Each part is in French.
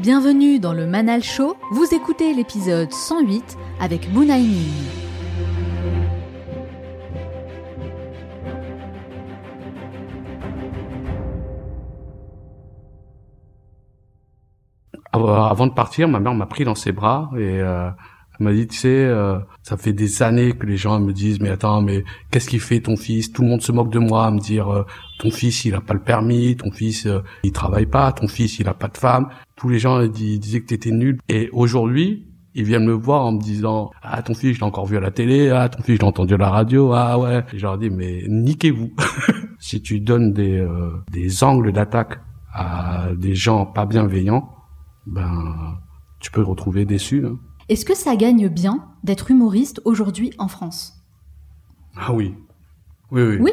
Bienvenue dans le Manal Show, vous écoutez l'épisode 108 avec Bounaïmin. Avant de partir, ma mère m'a pris dans ses bras et euh, elle m'a dit, tu sais, euh, ça fait des années que les gens me disent, mais attends, mais qu'est-ce qu'il fait ton fils? Tout le monde se moque de moi, à me dire, euh, ton fils, il a pas le permis, ton fils, euh, il travaille pas, ton fils, il a pas de femme. Tous les gens disaient que t'étais nul. Et aujourd'hui, ils viennent me voir en me disant, ah, ton fils, je l'ai encore vu à la télé, ah, ton fils, je l'ai entendu à la radio, ah ouais. Et je leur mais niquez-vous. si tu donnes des, des angles d'attaque à des gens pas bienveillants, ben, tu peux te retrouver déçu. Hein. Est-ce que ça gagne bien d'être humoriste aujourd'hui en France? Ah oui. Oui, oui. Oui?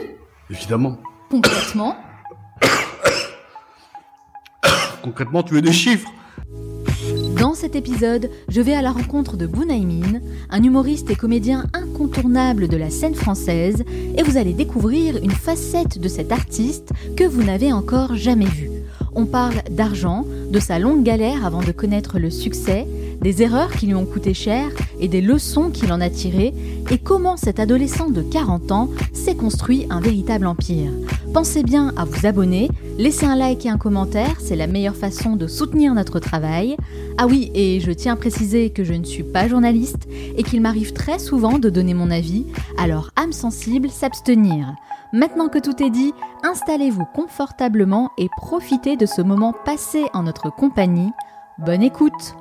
Évidemment. Concrètement? Concrètement, tu veux des chiffres? Dans cet épisode, je vais à la rencontre de Bounaïmin, un humoriste et comédien incontournable de la scène française, et vous allez découvrir une facette de cet artiste que vous n'avez encore jamais vue. On parle d'argent, de sa longue galère avant de connaître le succès, des erreurs qui lui ont coûté cher et des leçons qu'il en a tirées, et comment cet adolescent de 40 ans s'est construit un véritable empire. Pensez bien à vous abonner, laisser un like et un commentaire, c'est la meilleure façon de soutenir notre travail. Ah oui, et je tiens à préciser que je ne suis pas journaliste et qu'il m'arrive très souvent de donner mon avis, alors âme sensible, s'abstenir. Maintenant que tout est dit, installez-vous confortablement et profitez de ce moment passé en notre compagnie. Bonne écoute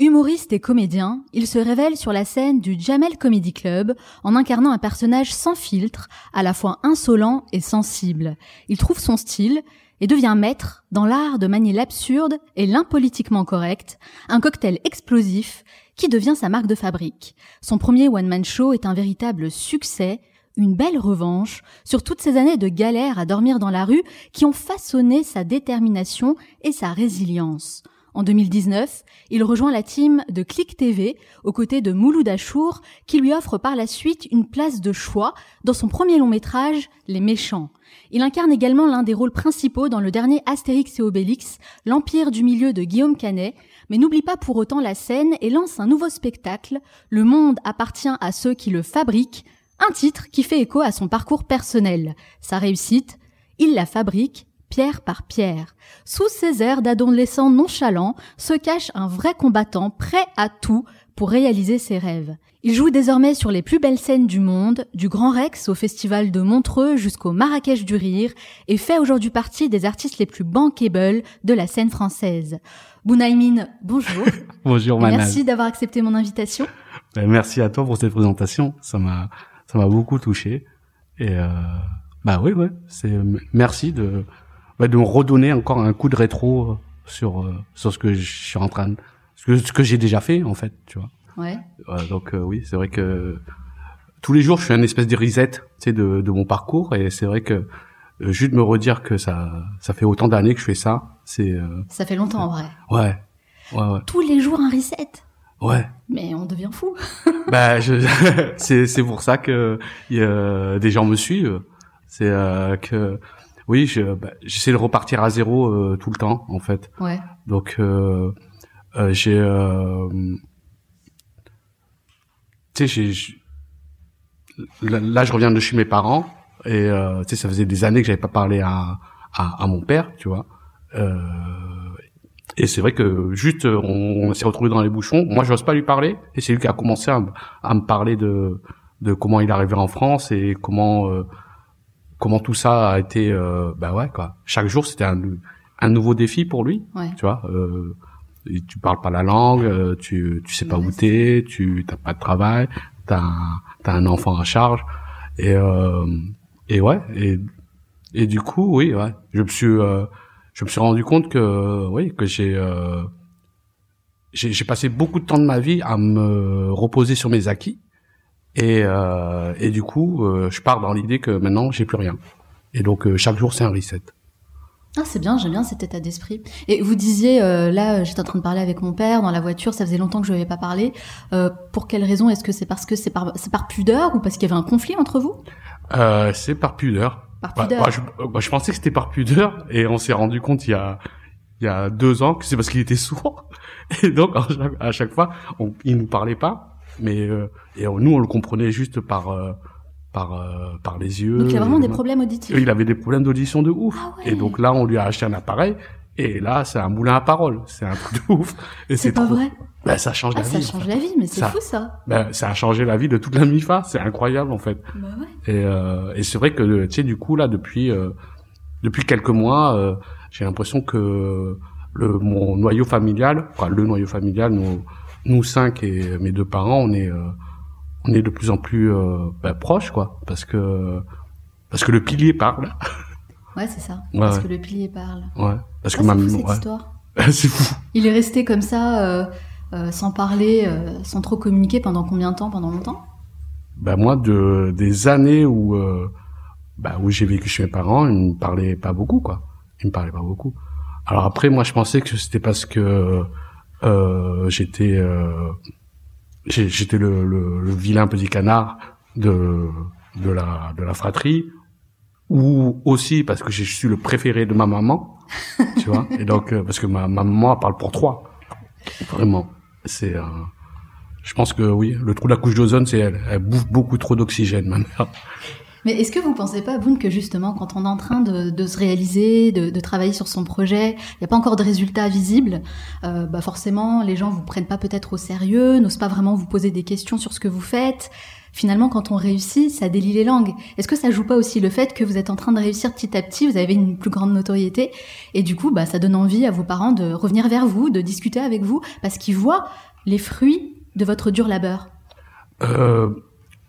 Humoriste et comédien, il se révèle sur la scène du Jamel Comedy Club en incarnant un personnage sans filtre, à la fois insolent et sensible. Il trouve son style et devient maître dans l'art de manier l'absurde et l'impolitiquement correct, un cocktail explosif qui devient sa marque de fabrique. Son premier one-man show est un véritable succès, une belle revanche sur toutes ces années de galère à dormir dans la rue qui ont façonné sa détermination et sa résilience. En 2019, il rejoint la team de Click TV aux côtés de Mouloud Achour qui lui offre par la suite une place de choix dans son premier long métrage Les Méchants. Il incarne également l'un des rôles principaux dans le dernier Astérix et Obélix, L'Empire du Milieu de Guillaume Canet, mais n'oublie pas pour autant la scène et lance un nouveau spectacle, Le monde appartient à ceux qui le fabriquent, un titre qui fait écho à son parcours personnel. Sa réussite, il la fabrique pierre par pierre. Sous ces airs d'adolescent nonchalant se cache un vrai combattant prêt à tout pour réaliser ses rêves. Il joue désormais sur les plus belles scènes du monde, du Grand Rex au festival de Montreux jusqu'au Marrakech du Rire, et fait aujourd'hui partie des artistes les plus bankable de la scène française. Bounaïmin, bonjour. bonjour Manal. Merci d'avoir accepté mon invitation. Ben, merci à toi pour cette présentation. Ça m'a, ça m'a beaucoup touché. Et euh, bah oui, ouais. C'est merci de de me redonner encore un coup de rétro euh, sur euh, sur ce que je suis en train de ce que, ce que j'ai déjà fait en fait tu vois. Ouais. Donc euh, oui c'est vrai que tous les jours je fais une espèce de reset tu sais de, de mon parcours. Et c'est vrai que juste me redire que ça ça fait autant d'années que je fais ça c'est ça fait longtemps en vrai. Ouais. Ouais ouais. Tous les jours un reset. Ouais. Mais on devient fou. Bah je c'est c'est pour ça que y a, des gens me suivent. C'est que oui, bah, j'essaie de repartir à zéro euh, tout le temps, en fait. Ouais. Donc, euh, euh, j'ai, tu sais, j'ai, là, je reviens de chez mes parents et tu sais, ça faisait des années que j'avais pas parlé à, à, mon père, tu vois. et c'est vrai que juste, on, s'est retrouvé dans les bouchons. Moi, j'ose pas lui parler, et c'est lui qui a commencé à, à, me parler de de comment il est arrivé en France et comment comment tout ça a été euh, bah ouais quoi. Chaque jour c'était un, un nouveau défi pour lui tu vois euh, tu parles pas la langue euh, tu tu sais pas où t'es tu t'as pas de travail t'as t'as un enfant à charge. Et euh, et ouais et et du coup oui ouais je me suis euh, je me suis rendu compte que oui que j'ai euh, j'ai passé beaucoup de temps de ma vie à me reposer sur mes acquis et, euh, et du coup, euh, je pars dans l'idée que maintenant, j'ai plus rien. Et donc, euh, chaque jour, c'est un reset. Ah, c'est bien, j'aime bien cet état d'esprit. Et vous disiez, euh, là, j'étais en train de parler avec mon père dans la voiture, ça faisait longtemps que je n'avais pas parlé. Euh, pour quelle raison Est-ce que c'est parce que c'est par, c'est par pudeur ou parce qu'il y avait un conflit entre vous? Euh, C'est par pudeur. Par Bah, pudeur. bah, je, bah, je pensais que c'était par pudeur et on s'est rendu compte il y a il y a deux ans que c'est parce qu'il était sourd et donc à chaque, à chaque fois on, il nous parlait pas mais euh, et on- nous on le comprenait juste par euh, par euh, par les yeux. Donc il a vraiment des problèmes auditifs. Il avait des problèmes d'audition de ouf Ah ouais. et donc là on lui a acheté un appareil et là c'est un moulin à parole c'est un truc de ouf et c'est pas trop- vrai. bah, ça change Ah, la ça vie change la vie, mais c'est Ça- fou ça. bah, ça a changé la vie de toute la MIFA c'est incroyable en fait Bah ouais. et, euh, et c'est vrai que tu sais du coup là depuis euh, depuis quelques mois euh, j'ai l'impression que le mon noyau familial enfin le noyau familial nous nous cinq et mes deux parents on est euh, on est de plus en plus euh, bah, proches quoi parce que parce que le pilier parle Ouais, c'est ça. Ouais, Parce ouais. que le pilier parle. ouais parce Ah, que ma fou cette ouais. histoire. c'est fou Il est resté comme ça, euh, euh, sans parler, euh, sans trop communiquer pendant combien de temps Pendant longtemps? Bah moi de des années où euh, bah où j'ai vécu chez mes parents ils me parlaient pas beaucoup quoi ils me parlaient pas beaucoup alors après moi je pensais que c'était parce que euh, j'étais euh, j'étais le, le, le vilain petit canard de de la de la fratrie. Ou aussi parce que je suis le préféré de ma maman tu vois. Et donc euh, parce que ma, ma maman elle parle pour trois. Vraiment. C'est euh, je pense que oui le trou de la couche d'ozone c'est elle elle bouffe beaucoup trop d'oxygène ma mère Mais est-ce que vous pensez pas, Boone, que justement, quand on est en train de, de se réaliser, de, de travailler sur son projet, il n'y a pas encore de résultats visibles, euh, bah forcément, les gens vous prennent pas peut-être au sérieux, n'osent pas vraiment vous poser des questions sur ce que vous faites. Finalement, quand on réussit, ça délie les langues. Est-ce que ça joue pas aussi le fait que vous êtes en train de réussir petit à petit, vous avez une plus grande notoriété, et du coup, bah, ça donne envie à vos parents de revenir vers vous, de discuter avec vous, parce qu'ils voient les fruits de votre dur labeur? Euh,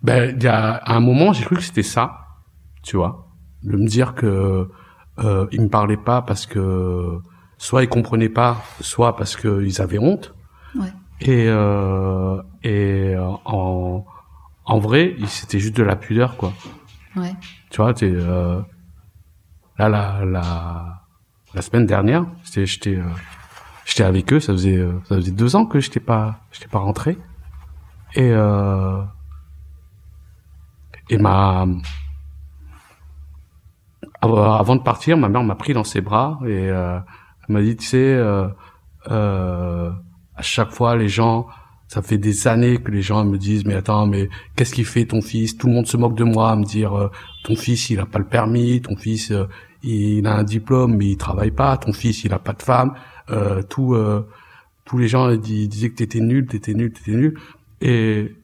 ben, il y a à un moment, j'ai cru que c'était ça, tu vois, de me dire que euh, ils me parlaient pas parce que soit ils comprenaient pas, soit parce qu'ils avaient honte. Ouais. Et euh, et euh, en en vrai, c'était juste de la pudeur, quoi. Ouais. Tu vois, t'es euh, là la la la semaine dernière, j'étais j'étais euh, j'étais avec eux, ça faisait euh, ça faisait deux ans que j'étais pas j'étais pas rentré et euh, et ma av- avant de partir, ma mère m'a pris dans ses bras et euh, elle m'a dit tu sais euh, euh, à chaque fois les gens ça fait des années que les gens me disent mais attends mais qu'est-ce qu'il fait ton fils? Tout le monde se moque de moi à me dire euh, ton fils il a pas le permis ton fils euh, il a un diplôme mais il travaille pas ton fils il a pas de femme. Euh, tout tous les gens disaient que t'étais nul t'étais nul t'étais nul. Et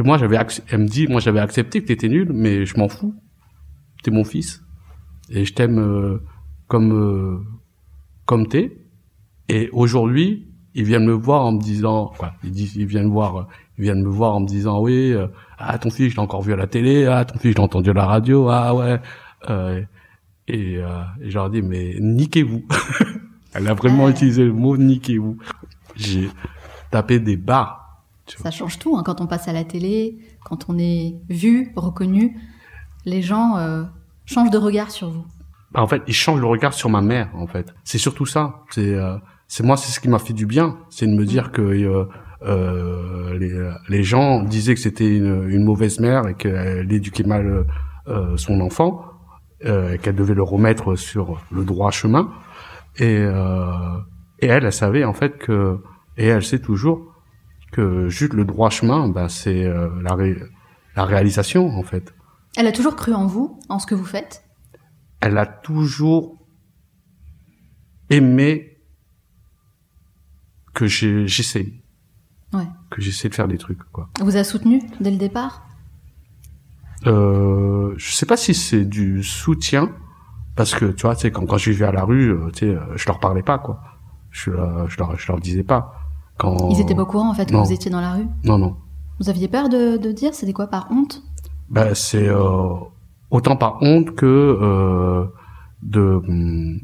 et moi j'avais elle me dit moi j'avais accepté que t'étais nul mais je m'en fous. T'es mon fils. Et je t'aime euh, comme euh, comme t'es. Et aujourd'hui ils viennent me voir en me disant quoi ils disent ils viennent voir ils viennent me voir en me disant oui euh, ah ton fils je l'ai encore vu à la télé ah ton fils je l'ai entendu à la radio ah ouais. Euh, et, euh, et je leur dis mais niquez-vous. Elle a vraiment Ah. utilisé le mot niquez-vous. J'ai tapé des barres Ça change tout hein, quand on passe à la télé, quand on est vu, reconnu. Les gens euh, changent de regard sur vous. Bah, en fait, il change le regard sur ma mère, en fait. C'est surtout ça. C'est, euh, c'est moi, c'est ce qui m'a fait du bien. C'est de me dire que euh, euh, les, les gens disaient que c'était une, une mauvaise mère et qu'elle éduquait mal euh, son enfant, euh, et qu'elle devait le remettre sur le droit chemin. Et, euh, et elle, elle savait en fait que, et elle sait toujours que juste le droit chemin, ben c'est euh, la, ré- la réalisation en fait. Elle a toujours cru en vous, en ce que vous faites? elle a toujours aimé que j'essaye, Ouais. que j'essaie de faire des trucs, quoi. Vous a soutenu dès le départ? Euh, je sais pas si c'est du soutien, parce que, tu vois, quand, quand je vivais à la rue, euh, tu sais, euh, je leur parlais pas, quoi. Je, euh, je, leur, je leur disais pas. Quand... Ils étaient pas au courant en fait que Non. vous étiez dans la rue. Non, non. Vous aviez peur de, de dire C'était quoi par honte? Ben, c'est euh, autant par honte que euh, de... hum,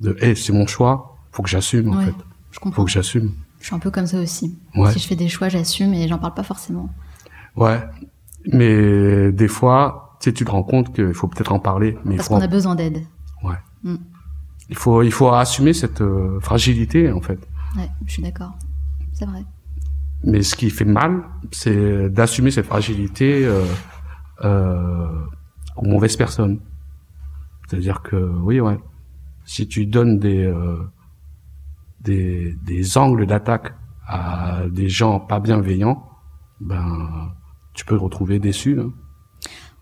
de hey, c'est mon choix, faut que j'assume, en Ouais. fait. Je comprends. Faut que j'assume. Je suis un peu comme ça aussi. Ouais. Si je fais des choix, j'assume et j'en parle pas forcément. Ouais, mais des fois, tu sais, tu te rends compte qu'il faut peut-être en parler, mais Parce qu'on a besoin d'aide. ouais. Mm. il faut, il faut assumer cette euh, fragilité en fait. Ouais, je suis d'accord. C'est vrai. Mais ce qui fait mal, c'est d'assumer cette fragilité euh, euh, aux mauvaises personnes. C'est-à-dire que oui, ouais, si tu donnes des euh, des, des angles d'attaque à des gens pas bienveillants, ben tu peux te retrouver déçu. Hein.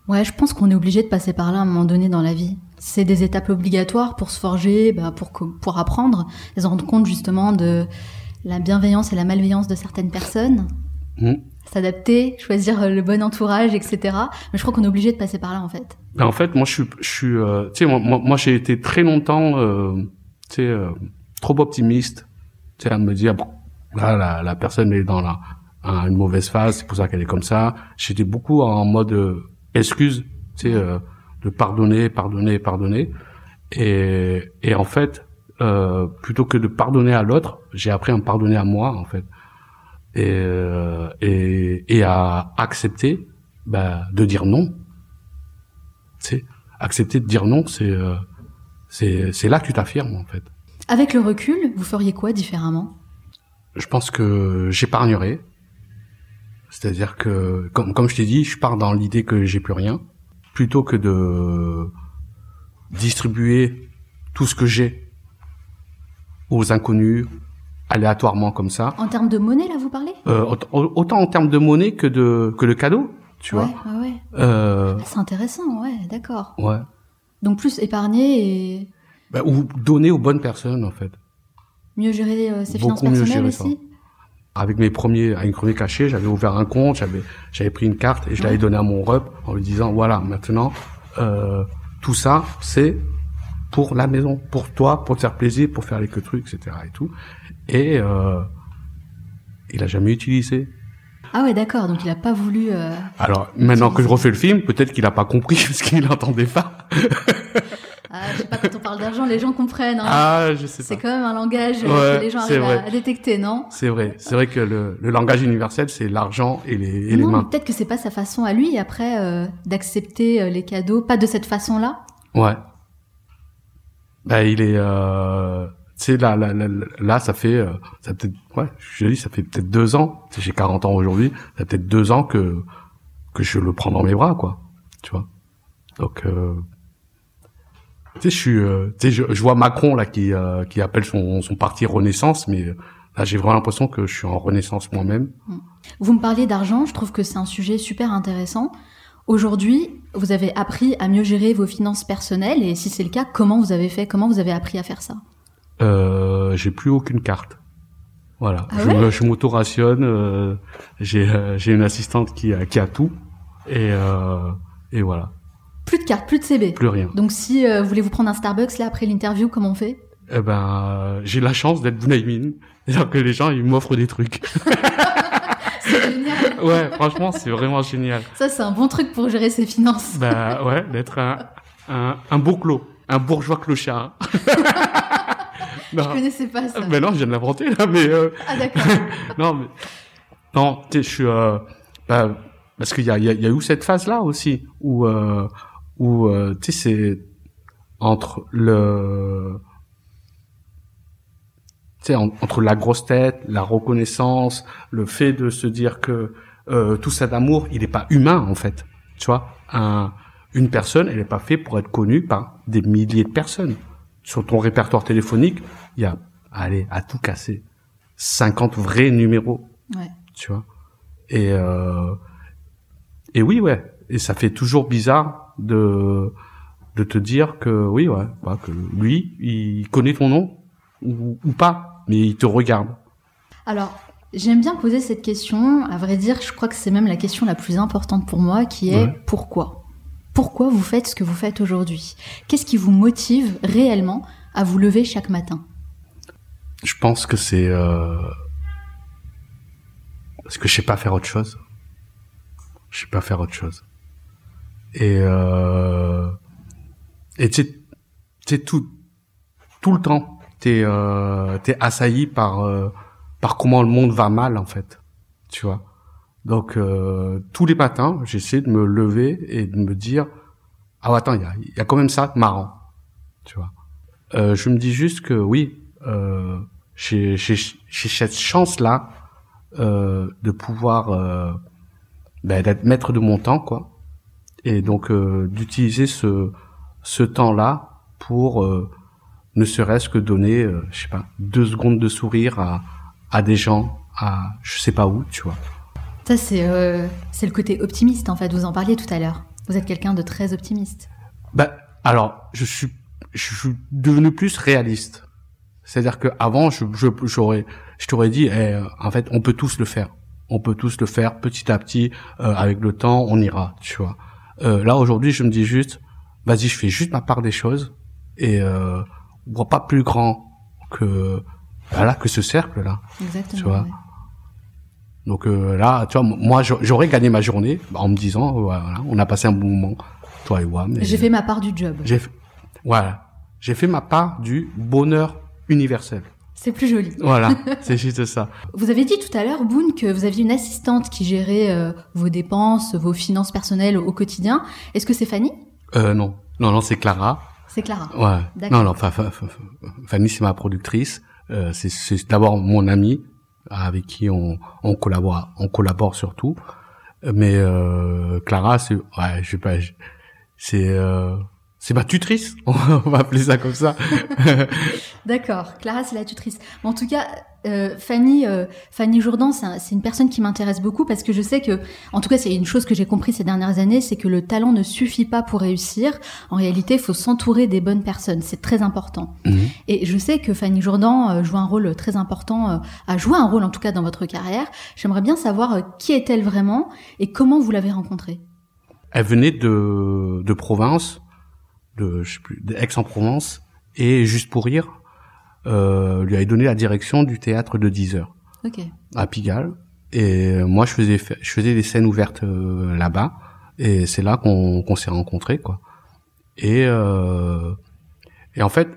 Ouais, je pense qu'on est obligé de passer par là à un moment donné dans la vie. C'est des étapes obligatoires pour se forger, bah, pour pour apprendre, et se rendre compte justement de la bienveillance et la malveillance de certaines personnes. Mmh. S'adapter, choisir le bon entourage, etc. Mais je crois qu'on est obligé de passer par là en fait. Ben, en fait, moi je suis, je suis, euh, tu sais, moi, moi, moi, j'ai été très longtemps, euh, tu sais, euh, trop optimiste, tu sais, à me dire, bon, là, la, la personne est dans la, une mauvaise phase, c'est pour ça qu'elle est comme ça. J'étais beaucoup en mode euh, excuse, tu sais, euh, de pardonner, pardonner, pardonner. Et, et en fait, euh, plutôt que de pardonner à l'autre, j'ai appris à me pardonner à moi, en fait. Et, euh, et, et à accepter bah, de dire non. Tu sais, accepter de dire non, c'est euh, c'est c'est là que tu t'affirmes, en fait. Avec le recul, vous feriez quoi différemment? Je pense que j'épargnerai. C'est-à-dire que, comme, comme je t'ai dit, je pars dans l'idée que j'ai plus rien, plutôt que de distribuer tout ce que j'ai aux inconnus, aléatoirement comme ça. En termes de monnaie, là, vous parlez? Euh, Autant en termes de monnaie que de que le cadeau, tu ouais, vois. Ouais, ouais. Euh, C'est intéressant, ouais, d'accord. ouais. Donc plus épargner et Bah, ou donner aux bonnes personnes, en fait. mieux gérer euh, ses Beaucoup finances personnelles ça. Avec mes premiers, avec mes premiers cachets, j'avais ouvert un compte, j'avais, j'avais pris une carte et je l'avais Ouais. donné à mon rep en lui disant, voilà, maintenant, euh, tout ça, c'est pour la maison, pour toi, pour te faire plaisir, pour faire les que trucs, etc. et tout. Et, euh, il a jamais utilisé. Ah ouais, d'accord. Donc il a pas voulu. euh, Alors, maintenant que je refais le film, peut-être qu'il a pas compris parce qu'il n'entendait pas. Ah, je sais pas quand on parle d'argent, les gens comprennent. hein. Ah, je sais C'est pas. quand même un langage Ouais, que les gens c'est arrivent à, détecter, non? C'est vrai. C'est vrai que le, le langage universel, c'est l'argent et les, et les Non, mais mains. peut-être que c'est pas sa façon à lui après euh, d'accepter euh, les cadeaux, pas de cette façon-là? Ouais. Bah, il est, euh, tu sais, là, là, là, là, ça fait, euh, ça peut-être, ouais, je dis, ça fait peut-être deux ans. J'ai 40 ans aujourd'hui. Ça fait peut-être deux ans que que je le prends dans mes bras, quoi. Tu vois? Donc, euh, tu sais, je suis, euh, tu sais, je, je vois Macron là qui euh, qui appelle son son parti Renaissance, mais euh, là, j'ai vraiment l'impression que je suis en Renaissance moi-même. Vous me parliez d'argent, je trouve que c'est un sujet super intéressant. Aujourd'hui, vous avez appris à mieux gérer vos finances personnelles et si c'est le cas, comment vous avez fait Comment vous avez appris à faire ça? Euh, j'ai plus aucune carte. Voilà, Ah je, ouais? je m'auto-rationne. euh, j'ai euh, j'ai une assistante qui a qui a tout et euh, et voilà, Plus de cartes, plus de CB. plus rien. Donc si euh, vous voulez vous prendre un Starbucks là après l'interview, comment on fait? Eh ben, j'ai la chance d'être Bounaïmin, c'est-à-dire que les gens ils m'offrent des trucs. C'est génial. ouais, franchement, c'est vraiment génial. Ça c'est un bon truc pour gérer ses finances. Bah ouais, d'être un un un bourclos, un bourgeois clochard. non, Je connaissais pas ça. mais non, je viens de l'inventer là, mais euh, Ah d'accord. non, mais non, je suis euh, bah, parce qu'il y a, il y, a, il y a eu cette phase là aussi où euh, où euh, tu sais c'est entre le tu sais en- entre la grosse tête, la reconnaissance, le fait de se dire que euh, tout ça d'amour, il n'est pas humain en fait. Tu vois, un, une personne, elle n'est pas faite pour être connue par des milliers de personnes. Sur ton répertoire téléphonique, il y a, allez, à tout casser, 50 vrais numéros Ouais. tu vois. Et euh, et oui, ouais. Et ça fait toujours bizarre de de te dire que oui, ouais, bah, que lui, il connaît ton nom ou, ou pas, mais il te regarde. Alors, j'aime bien poser cette question. À vrai dire, je crois que c'est même la question la plus importante pour moi, qui est Ouais. pourquoi? Pourquoi vous faites ce que vous faites aujourd'hui? Qu'est-ce qui vous motive réellement à vous lever chaque matin? Je pense que c'est euh, parce que je sais pas faire autre chose. Je sais pas faire autre chose. Et euh, et sais tout tout le temps, t'es euh, t'es assailli par euh, par comment le monde va mal en fait, tu vois. Donc euh, tous les matins, j'essaie de me lever et de me dire ah attends, il y a, il y a quand même ça marrant, tu vois. Euh, je me dis juste que oui, euh, j'ai cette chance là euh, de pouvoir euh, ben, d'être maître de mon temps quoi Et donc euh, d'utiliser ce ce temps-là pour euh, ne serait-ce que donner, euh, je sais pas, deux secondes de sourire à à des gens, à je sais pas où, tu vois. Ça, c'est euh, c'est le côté optimiste, en fait. Vous en parliez tout à l'heure. Vous êtes quelqu'un de très optimiste. Ben alors je suis je suis devenu plus réaliste. C'est-à-dire que avant je je j'aurais je t'aurais dit eh, en fait on peut tous le faire. On peut tous le faire petit à petit euh, avec le temps on ira, tu vois. Euh, là aujourd'hui je me dis juste vas-y je fais juste ma part des choses et euh, on voit pas plus grand que voilà que ce cercle là. Exactement. Tu vois. ouais. Donc euh, là tu vois moi j'a- j'aurais gagné ma journée en me disant voilà on a passé un bon moment toi et et- J'ai fait ma part du job. j'ai voilà. J'ai fait ma part du bonheur universel. C'est plus joli. Voilà, c'est juste ça. Vous avez dit tout à l'heure, Boone, que vous aviez une assistante qui gérait euh, vos dépenses, vos finances personnelles au quotidien. Est-ce que c'est Fanny? Euh, non, non, non, c'est Clara. C'est Clara. Ouais. Non, non, Fa- Fa- Fa- Fa- Fanny, c'est ma productrice. Euh, c'est, d'abord mon amie avec qui on, on collabore, on collabore surtout. Mais euh, Clara, c'est, ouais, je sais pas, c'est, euh, c'est ma tutrice. On va appeler ça comme ça. D'accord. Clara, c'est la tutrice. Mais en tout cas, euh, Fanny, euh, Fanny Jourdan, c'est un- c'est une personne qui m'intéresse beaucoup parce que je sais que, en tout cas, c'est une chose que j'ai compris ces dernières années, c'est que le talent ne suffit pas pour réussir. En réalité, il faut s'entourer des bonnes personnes. C'est très important. Mhm. Et je sais que Fanny Jourdan euh, joue un rôle très important, euh, a joué un rôle en tout cas dans votre carrière. J'aimerais bien savoir euh, qui est-elle vraiment et comment vous l'avez rencontrée? Elle venait de, de province, de, je sais plus, d'Aix-en-Provence, et juste pour rire, euh, lui avait donné la direction du théâtre de 10 heures Ok. à Pigalle. Et moi, je faisais, fa- je faisais des scènes ouvertes euh, là-bas, et c'est là qu'on qu'on s'est rencontrés, quoi. Et euh, et en fait,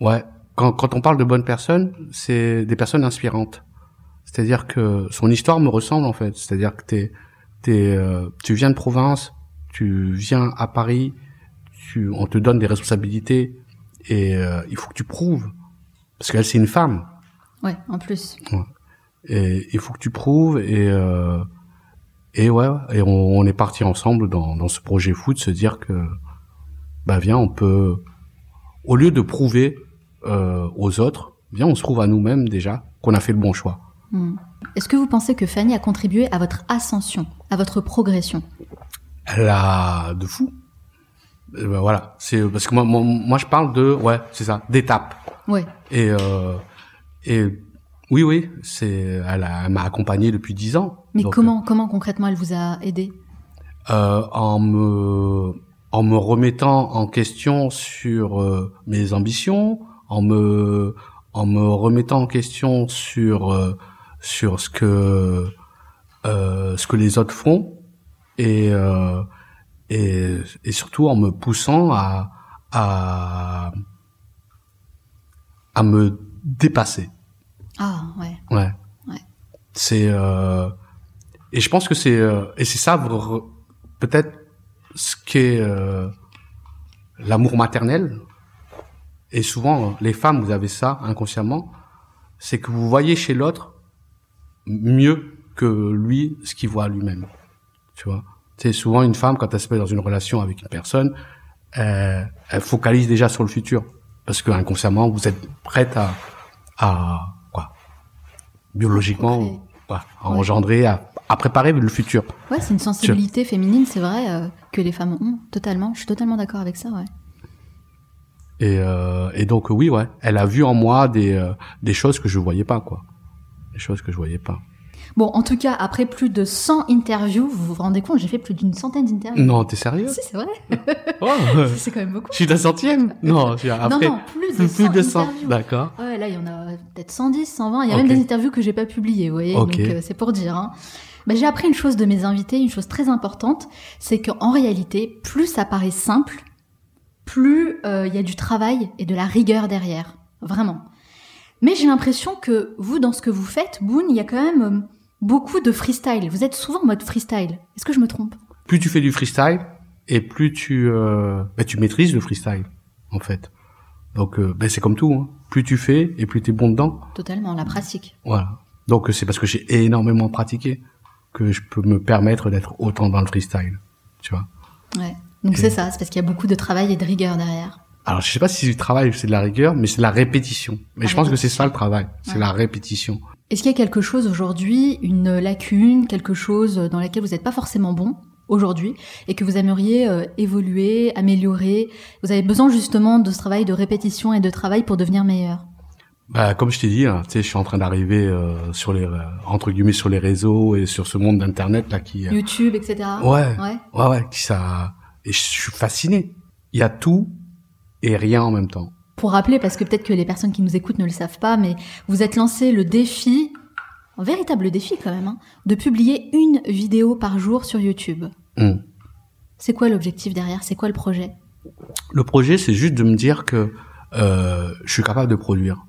ouais, quand quand on parle de bonnes personnes, c'est des personnes inspirantes. C'est-à-dire que son histoire me ressemble en fait. C'est-à-dire que t'es t'es euh, tu viens de province, tu viens à Paris, tu on te donne des responsabilités et euh, il faut que tu prouves. Parce qu'elle c'est une femme. Ouais, en plus. et il faut que tu prouves et euh, et ouais et on, on est parti ensemble dans dans ce projet fou de se dire que bah viens on peut au lieu de prouver euh, aux autres viens on se prouve à nous-mêmes déjà qu'on a fait le bon choix. Hmm. Est-ce que vous pensez que Fanny a contribué à votre ascension, à votre progression? Elle a de fou ben voilà c'est parce que moi, moi moi je parle de ouais c'est ça d'étapes. Ouais. et euh, et oui oui c'est elle m'a accompagné depuis dix ans. Mais Donc, comment, comment concrètement elle vous a aidé? Euh, en me en me remettant en question sur euh, mes ambitions, en me en me remettant en question sur euh, sur ce que euh, ce que les autres font. Et euh, et, et surtout en me poussant à à à me dépasser. Ah, ouais. Ouais. Ouais. C'est euh, et je pense que c'est euh, et c'est ça peut-être ce qu'est euh, l'amour maternel. Et souvent les femmes vous avez ça inconsciemment, c'est que vous voyez chez l'autre mieux que lui ce qu'il voit lui-même. Tu vois? C'est souvent une femme quand elle se met dans une relation avec une personne, euh, elle focalise déjà sur le futur parce que inconsciemment vous êtes prête à à quoi biologiquement ouais, à engendrer à, à préparer le futur Ouais, c'est une sensibilité féminine, c'est vrai, euh, que les femmes ont. Totalement. Je suis totalement d'accord avec ça, ouais. et euh, et donc oui ouais elle a vu en moi des euh, des choses que je voyais pas quoi des choses que je voyais pas Bon, en tout cas, après plus de 100 interviews, vous vous rendez compte, j'ai fait plus d'une centaine d'interviews. non t'es sérieux? Si, c'est vrai. oh, C'est quand même beaucoup. je suis la centième? Non je suis après non, non, plus de plus, 100 plus de 100 interviews. d'accord Ouais, là, il y en a peut-être 110, 120. Il y a même des interviews que j'ai pas publiées, vous voyez. Ok. Donc, euh, c'est pour dire. Hein. Bah, j'ai appris une chose de mes invités, une chose très importante, c'est qu'en réalité, plus ça paraît simple, plus euh, il y a du travail et de la rigueur derrière. Vraiment. Mais j'ai l'impression que vous, dans ce que vous faites, Boone, il y a quand même euh, beaucoup de freestyle. Vous êtes souvent en mode freestyle. Est-ce que je me trompe? Plus tu fais du freestyle et plus tu euh, ben, tu maîtrises le freestyle en fait donc euh, ben, c'est comme tout hein. plus tu fais et plus t'es bon dedans Totalement, la pratique. Voilà. Donc c'est parce que j'ai énormément pratiqué que je peux me permettre d'être autant dans le freestyle. Tu vois. Ouais. Donc c'est ça, c'est parce qu'il y a beaucoup de travail et de rigueur derrière. Alors je sais pas si c'est du travail ou c'est de la rigueur, mais c'est de la répétition. Mais La je pense que c'est ça le travail, c'est Ouais. la répétition. Est-ce qu'il y a quelque chose aujourd'hui, une lacune, quelque chose dans laquelle vous n'êtes pas forcément bon aujourd'hui et que vous aimeriez euh, évoluer, améliorer? Vous avez besoin justement de ce travail de répétition et de travail pour devenir meilleur. Bah, comme je t'ai dit, hein, tu sais, je suis en train d'arriver euh, sur les euh, entre guillemets sur les réseaux et sur ce monde d'internet là qui euh, YouTube, etc. ouais, Ouais. ouais ouais qui ça et je suis fasciné. Il y a tout et rien en même temps. Pour rappeler, parce que peut-être que les personnes qui nous écoutent ne le savent pas, mais vous êtes lancé le défi, un véritable défi quand même, hein, de publier une vidéo par jour sur YouTube. Hum. C'est quoi l'objectif derrière? C'est quoi le projet? Le projet, c'est juste de me dire que euh, je suis capable de produire,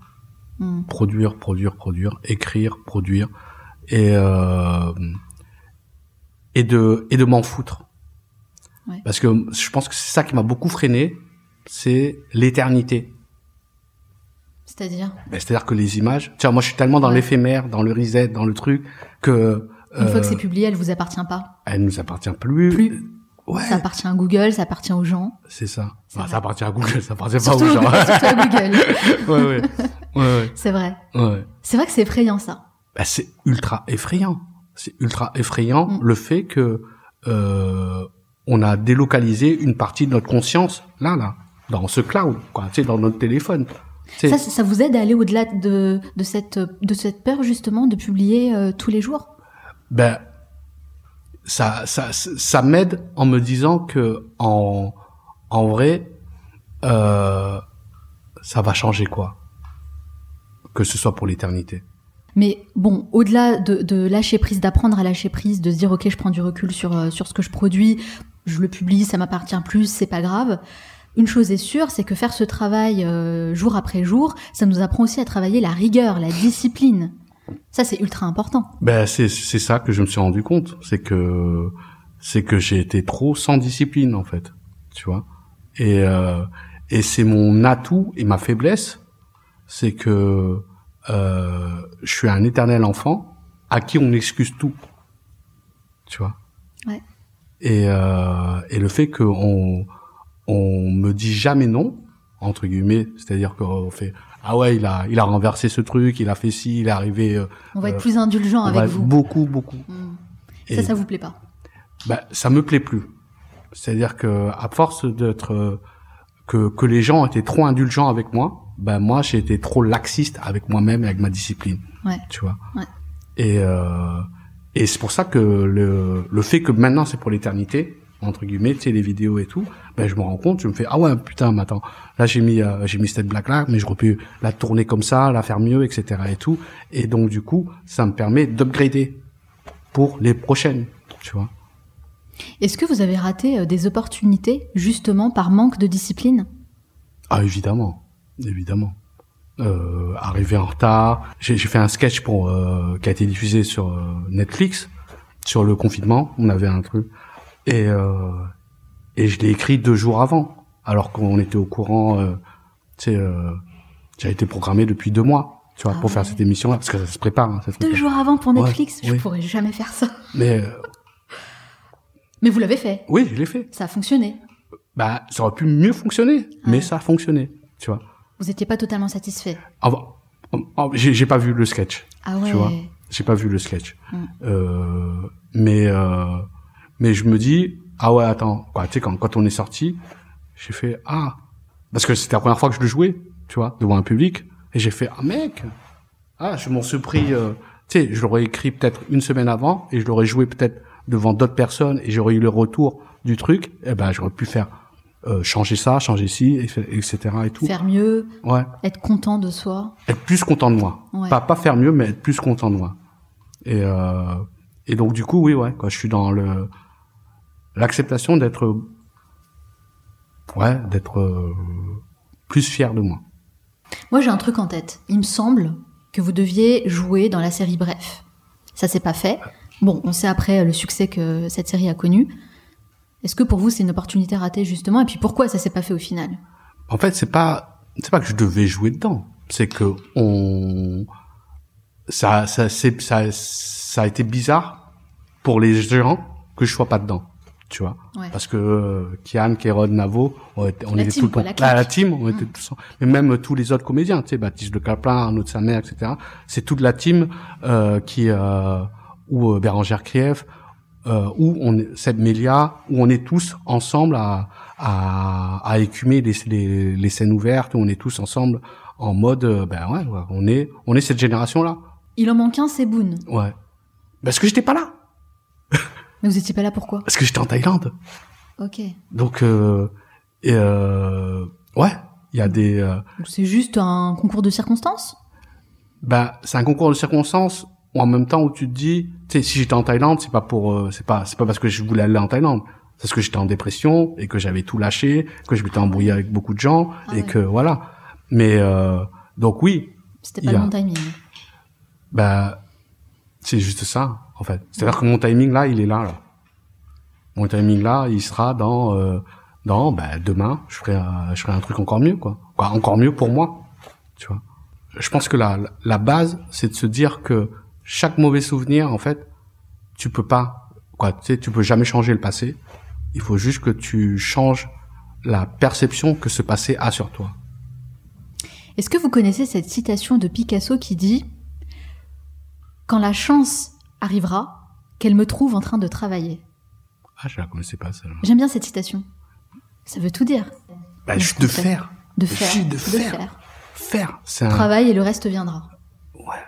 Hmm. produire, produire, produire, écrire, produire et euh, et de et de m'en foutre. Ouais. Parce que je pense que c'est ça qui m'a beaucoup freiné, c'est l'éternité. C'est-à-dire Ben, C'est-à-dire que les images, tiens, moi je suis tellement dans Ouais. l'éphémère, dans le reset, dans le truc que Une fois que euh, c'est publié, elle vous appartient pas. elle nous appartient plus. Plus. Ouais, Ça appartient à Google, ça appartient aux gens. c'est ça. Vrai. ça appartient à Google, ça appartient Surtout, pas aux gens. surtout à Google. ouais, ouais, ouais, C'est vrai. ouais. ouais. C'est vrai que c'est effrayant ça. Bah, c'est ultra effrayant. C'est ultra effrayant Mm. le fait que euh, on a délocalisé une partie de notre conscience là, là, dans ce cloud, quoi, tu sais, dans notre téléphone. Ça, ça vous aide à aller au-delà de, de, cette, de cette peur justement de publier euh, tous les jours? Ben ça ça ça m'aide en me disant que en en vrai euh, ça va changer quoi. Que ce soit pour l'éternité. Mais bon, au-delà de, de lâcher prise, d'apprendre à lâcher prise, de se dire ok, je prends du recul sur euh, sur ce que je produis, je le publie, ça m'appartient plus, c'est pas grave. Une chose est sûre, c'est que faire ce travail euh, jour après jour, ça nous apprend aussi à travailler la rigueur, la discipline. Ça, c'est ultra important. ben c'est c'est ça que je me suis rendu compte c'est que c'est que j'ai été trop sans discipline en fait tu vois? Et euh, et c'est mon atout et ma faiblesse c'est que euh, je suis un éternel enfant à qui on excuse tout tu vois? Ouais. et euh, et le fait que on me dit jamais non entre guillemets c'est-à-dire qu'on fait ah ouais il a il a renversé ce truc il a fait ci il est arrivé euh, On va être Euh, plus indulgent avec vous. beaucoup beaucoup Hmm. Et- Ça, ça vous plaît pas? Bah, ça me plaît plus. C'est-à-dire que à force d'être euh, que que les gens étaient trop indulgents avec moi, ben moi j'ai été trop laxiste avec moi-même et avec ma discipline. Ouais. Tu vois? Ouais. Et euh, et c'est pour ça que le le fait que maintenant c'est pour l'éternité entre guillemets, tu sais les vidéos et tout, ben je me rends compte, je me fais ah ouais putain mais attends là j'ai mis euh, j'ai mis cette blague là mais j'aurais pu la tourner comme ça, la faire mieux etc et tout et donc du coup ça me permet d'upgrader pour les prochaines, tu vois. Est-ce que vous avez raté euh, des opportunités justement par manque de discipline? Ah évidemment, évidemment. Euh, arrivé en retard, j'ai j'ai fait un sketch pour euh, qui a été diffusé sur euh, Netflix sur le confinement. On avait un truc et euh, et je l'ai écrit deux jours avant, alors qu'on était au courant. Euh, tu sais, euh, j'ai été programmé depuis deux mois, tu vois, Ah pour faire cette émission-là, parce que ça se prépare. Hein, Deux jours avant pour Ouais, Netflix Je oui. pourrais jamais faire ça. Mais euh, Mais vous l'avez fait. oui, je l'ai fait. Ça a fonctionné. Bah, ça aurait pu mieux fonctionner, mais Ouais. ça a fonctionné, tu vois. Vous n'étiez pas totalement satisfait. Avant, oh, j'ai j'ai pas vu le sketch. Ah ouais. Tu vois. J'ai pas vu le sketch. Mm. Euh, mais euh, mais je me dis ah ouais attends quoi tu sais quand quand on est sorti j'ai fait ah parce que c'était la première fois que je le jouais tu vois devant un public et j'ai fait ah mec ah je m'en suis pris euh, tu sais je l'aurais écrit peut-être une semaine avant et je l'aurais joué peut-être devant d'autres personnes et j'aurais eu le retour du truc et ben j'aurais pu faire euh, changer ça changer ci etc et tout Faire mieux, ouais être content de soi. être plus content de moi. Ouais. Pas pas faire mieux, mais être plus content de moi. Et euh, et donc du coup, oui, ouais, quoi, je suis dans le l'acceptation d'être ouais, d'être euh, plus fier de moi. Moi, j'ai un truc en tête. Il me semble que vous deviez jouer dans la série Bref. Ça s'est pas fait. Bon, on sait après le succès que cette série a connu. Est-ce que pour vous, c'est une opportunité ratée justement? Et puis pourquoi ça s'est pas fait au final? En fait, c'est pas c'est pas que je devais jouer dedans, c'est que on ça ça ça ça a été bizarre pour les gens que je sois pas dedans. Tu vois. Ouais. Parce que euh, Kian, Kérod, Navo, on était, on était team, tout le temps. la clique. la team, on était Mm. tous. Mais même euh, tous les autres comédiens, tu sais, Baptiste de Caplin, Arnaud de sa mère, etc. C'est toute la team euh, qui euh, ou euh, Bérangère Krief, euh, où on est Seb Melia, où on est tous ensemble à à, à écumer les, les, les scènes ouvertes, où on est tous ensemble en mode, ben ouais, ouais, on est on est cette génération là, Il en manque un, c'est Boone. ouais. Parce que j'étais pas là, Mais vous étiez pas là pourquoi? Parce que j'étais en Thaïlande. Ok. Donc, euh, et euh, ouais, il y a des. Euh, c'est juste un concours de circonstances? Bah, c'est un concours de circonstances. ou En même temps, où tu te dis, tu sais, si j'étais en Thaïlande, c'est pas pour, euh, c'est pas, c'est pas parce que je voulais aller en Thaïlande. C'est parce que j'étais en dépression et que j'avais tout lâché, que je m'étais embrouillé avec beaucoup de gens Ah et ouais. que voilà. Mais euh, donc oui, C'était pas y le a- bon timing. bah, c'est juste ça en fait. C'est-à-dire que mon timing là, il est là. là. Mon timing là, il sera dans euh, dans bah, demain. Je ferai euh, je ferai un truc encore mieux quoi. quoi. Encore mieux pour moi. Tu vois. Je pense que la la base, c'est de se dire que chaque mauvais souvenir, en fait, tu peux pas quoi. Tu sais, tu peux jamais changer le passé. Il faut juste que tu changes la perception que ce passé a sur toi. Est-ce que vous connaissez cette citation de Picasso qui dit Quand la chance arrivera, qu'elle me trouve en train de travailler Ah, je la connaissais pas celle-là. J'aime bien cette citation. Ça veut tout dire. Bah, juste de faire, De faire. si, de faire. faire. C'est un Travail et le reste viendra. ouais.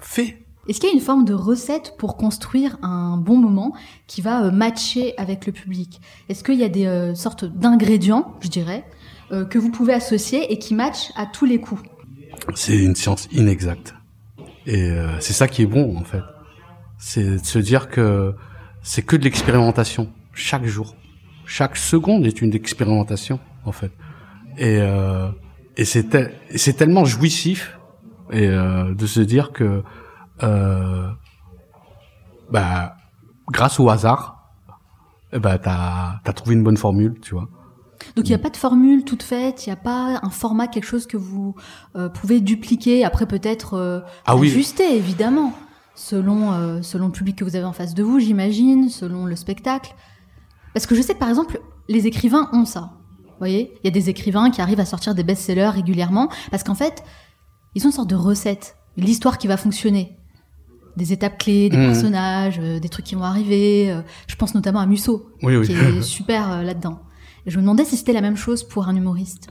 Fais. Est-ce qu'il y a une forme de recette pour construire un bon moment qui va euh, matcher avec le public? Est-ce qu'il y a des euh, sortes d'ingrédients, je dirais, euh, que vous pouvez associer et qui matchent à tous les coups? C'est une science inexacte. Et euh, c'est ça qui est bon en fait. C'est de se dire que c'est que de l'expérimentation chaque jour. Chaque seconde est une expérimentation en fait. Et euh, et c'est c'est tellement jouissif et euh, de se dire que euh, bah grâce au hasard eh ben t'as t'as trouvé une bonne formule tu vois Donc il n'y a pas de formule toute faite, il n'y a pas un format, quelque chose que vous euh, pouvez dupliquer, après peut-être euh, Ah oui. ajuster évidemment, selon, euh, selon le public que vous avez en face de vous, j'imagine, selon le spectacle. Parce que je sais que par exemple, les écrivains ont ça. Vous voyez Il y a des écrivains qui arrivent à sortir des best-sellers régulièrement, parce qu'en fait, ils ont une sorte de recette, l'histoire qui va fonctionner. Des étapes clés, des Mhm. personnages, des trucs qui vont arriver. je pense notamment à Musso, oui oui qui est super là-dedans. Et je me demandais si c'était la même chose pour un humoriste.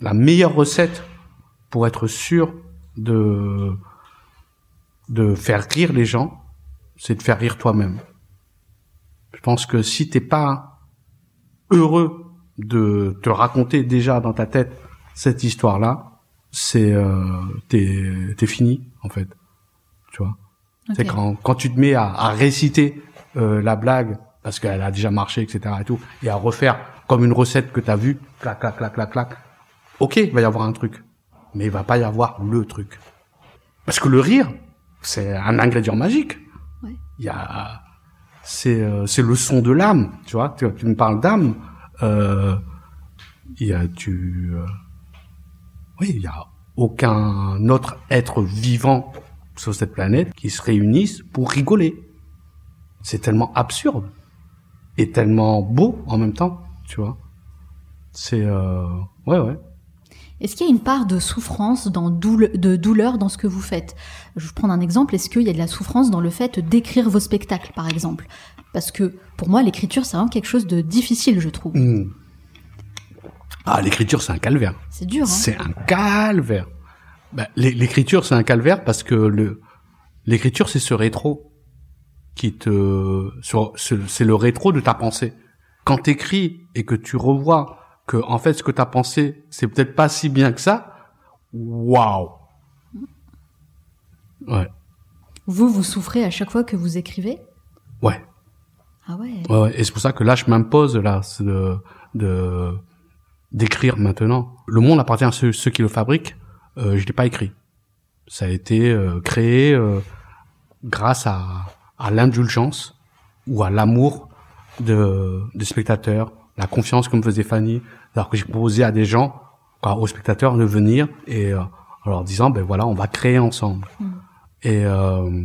la meilleure recette pour être sûr de de faire rire les gens, c'est de faire rire toi-même. Je pense que si t'es pas heureux de te raconter déjà dans ta tête cette histoire-là, c'est euh, t'es fini en fait. Tu vois? C'est quand quand tu te mets à, à réciter euh, la blague parce qu'elle a déjà marché, etc. et tout, et à refaire comme une recette que t'as vue, clac clac clac clac clac. Ok, il va y avoir un truc, mais il va pas y avoir le truc. Parce que le rire, c'est un ingrédient magique. Ouais. Il y a, c'est euh, c'est le son de l'âme, tu vois. Tu, tu me parles d'âme, euh, il y a tu, euh, oui, il y a aucun autre être vivant sur cette planète qui se réunissent pour rigoler. C'est tellement absurde et tellement beau en même temps, tu vois. C'est euh, ouais ouais. Est-ce qu'il y a une part de souffrance, dans doule- de douleur dans ce que vous faites? Je vais prendre un exemple. Est-ce qu'il y a de la souffrance dans le fait d'écrire vos spectacles, par exemple? Parce que pour moi, l'écriture, c'est vraiment quelque chose de difficile, je trouve. Hmm. Ah, l'écriture, c'est un calvaire. C'est dur, hein? C'est un calvaire. Bah, l'é- l'écriture, c'est un calvaire parce que le l'écriture, c'est ce rétro qui te c'est le rétro de ta pensée. Quand t'écris et que tu revois que en fait ce que t'as pensé, c'est peut-être pas si bien que ça. Waouh. Ouais, Vous, vous souffrez à chaque fois que vous écrivez? Ouais. Ah ouais Ouais, ouais. Et c'est pour ça que là, je m'impose là de de d'écrire maintenant. Le monde appartient à ceux, ceux qui le fabriquent. Euh, je l'ai pas écrit. Ça a été euh, créé euh, grâce à à l'indulgence ou à l'amour de des spectateurs, la confiance que me faisait Fanny, alors que j'ai proposé à des gens, quoi, aux spectateurs de venir et euh, en leur disant ben voilà, on va créer ensemble. Mm. Et euh,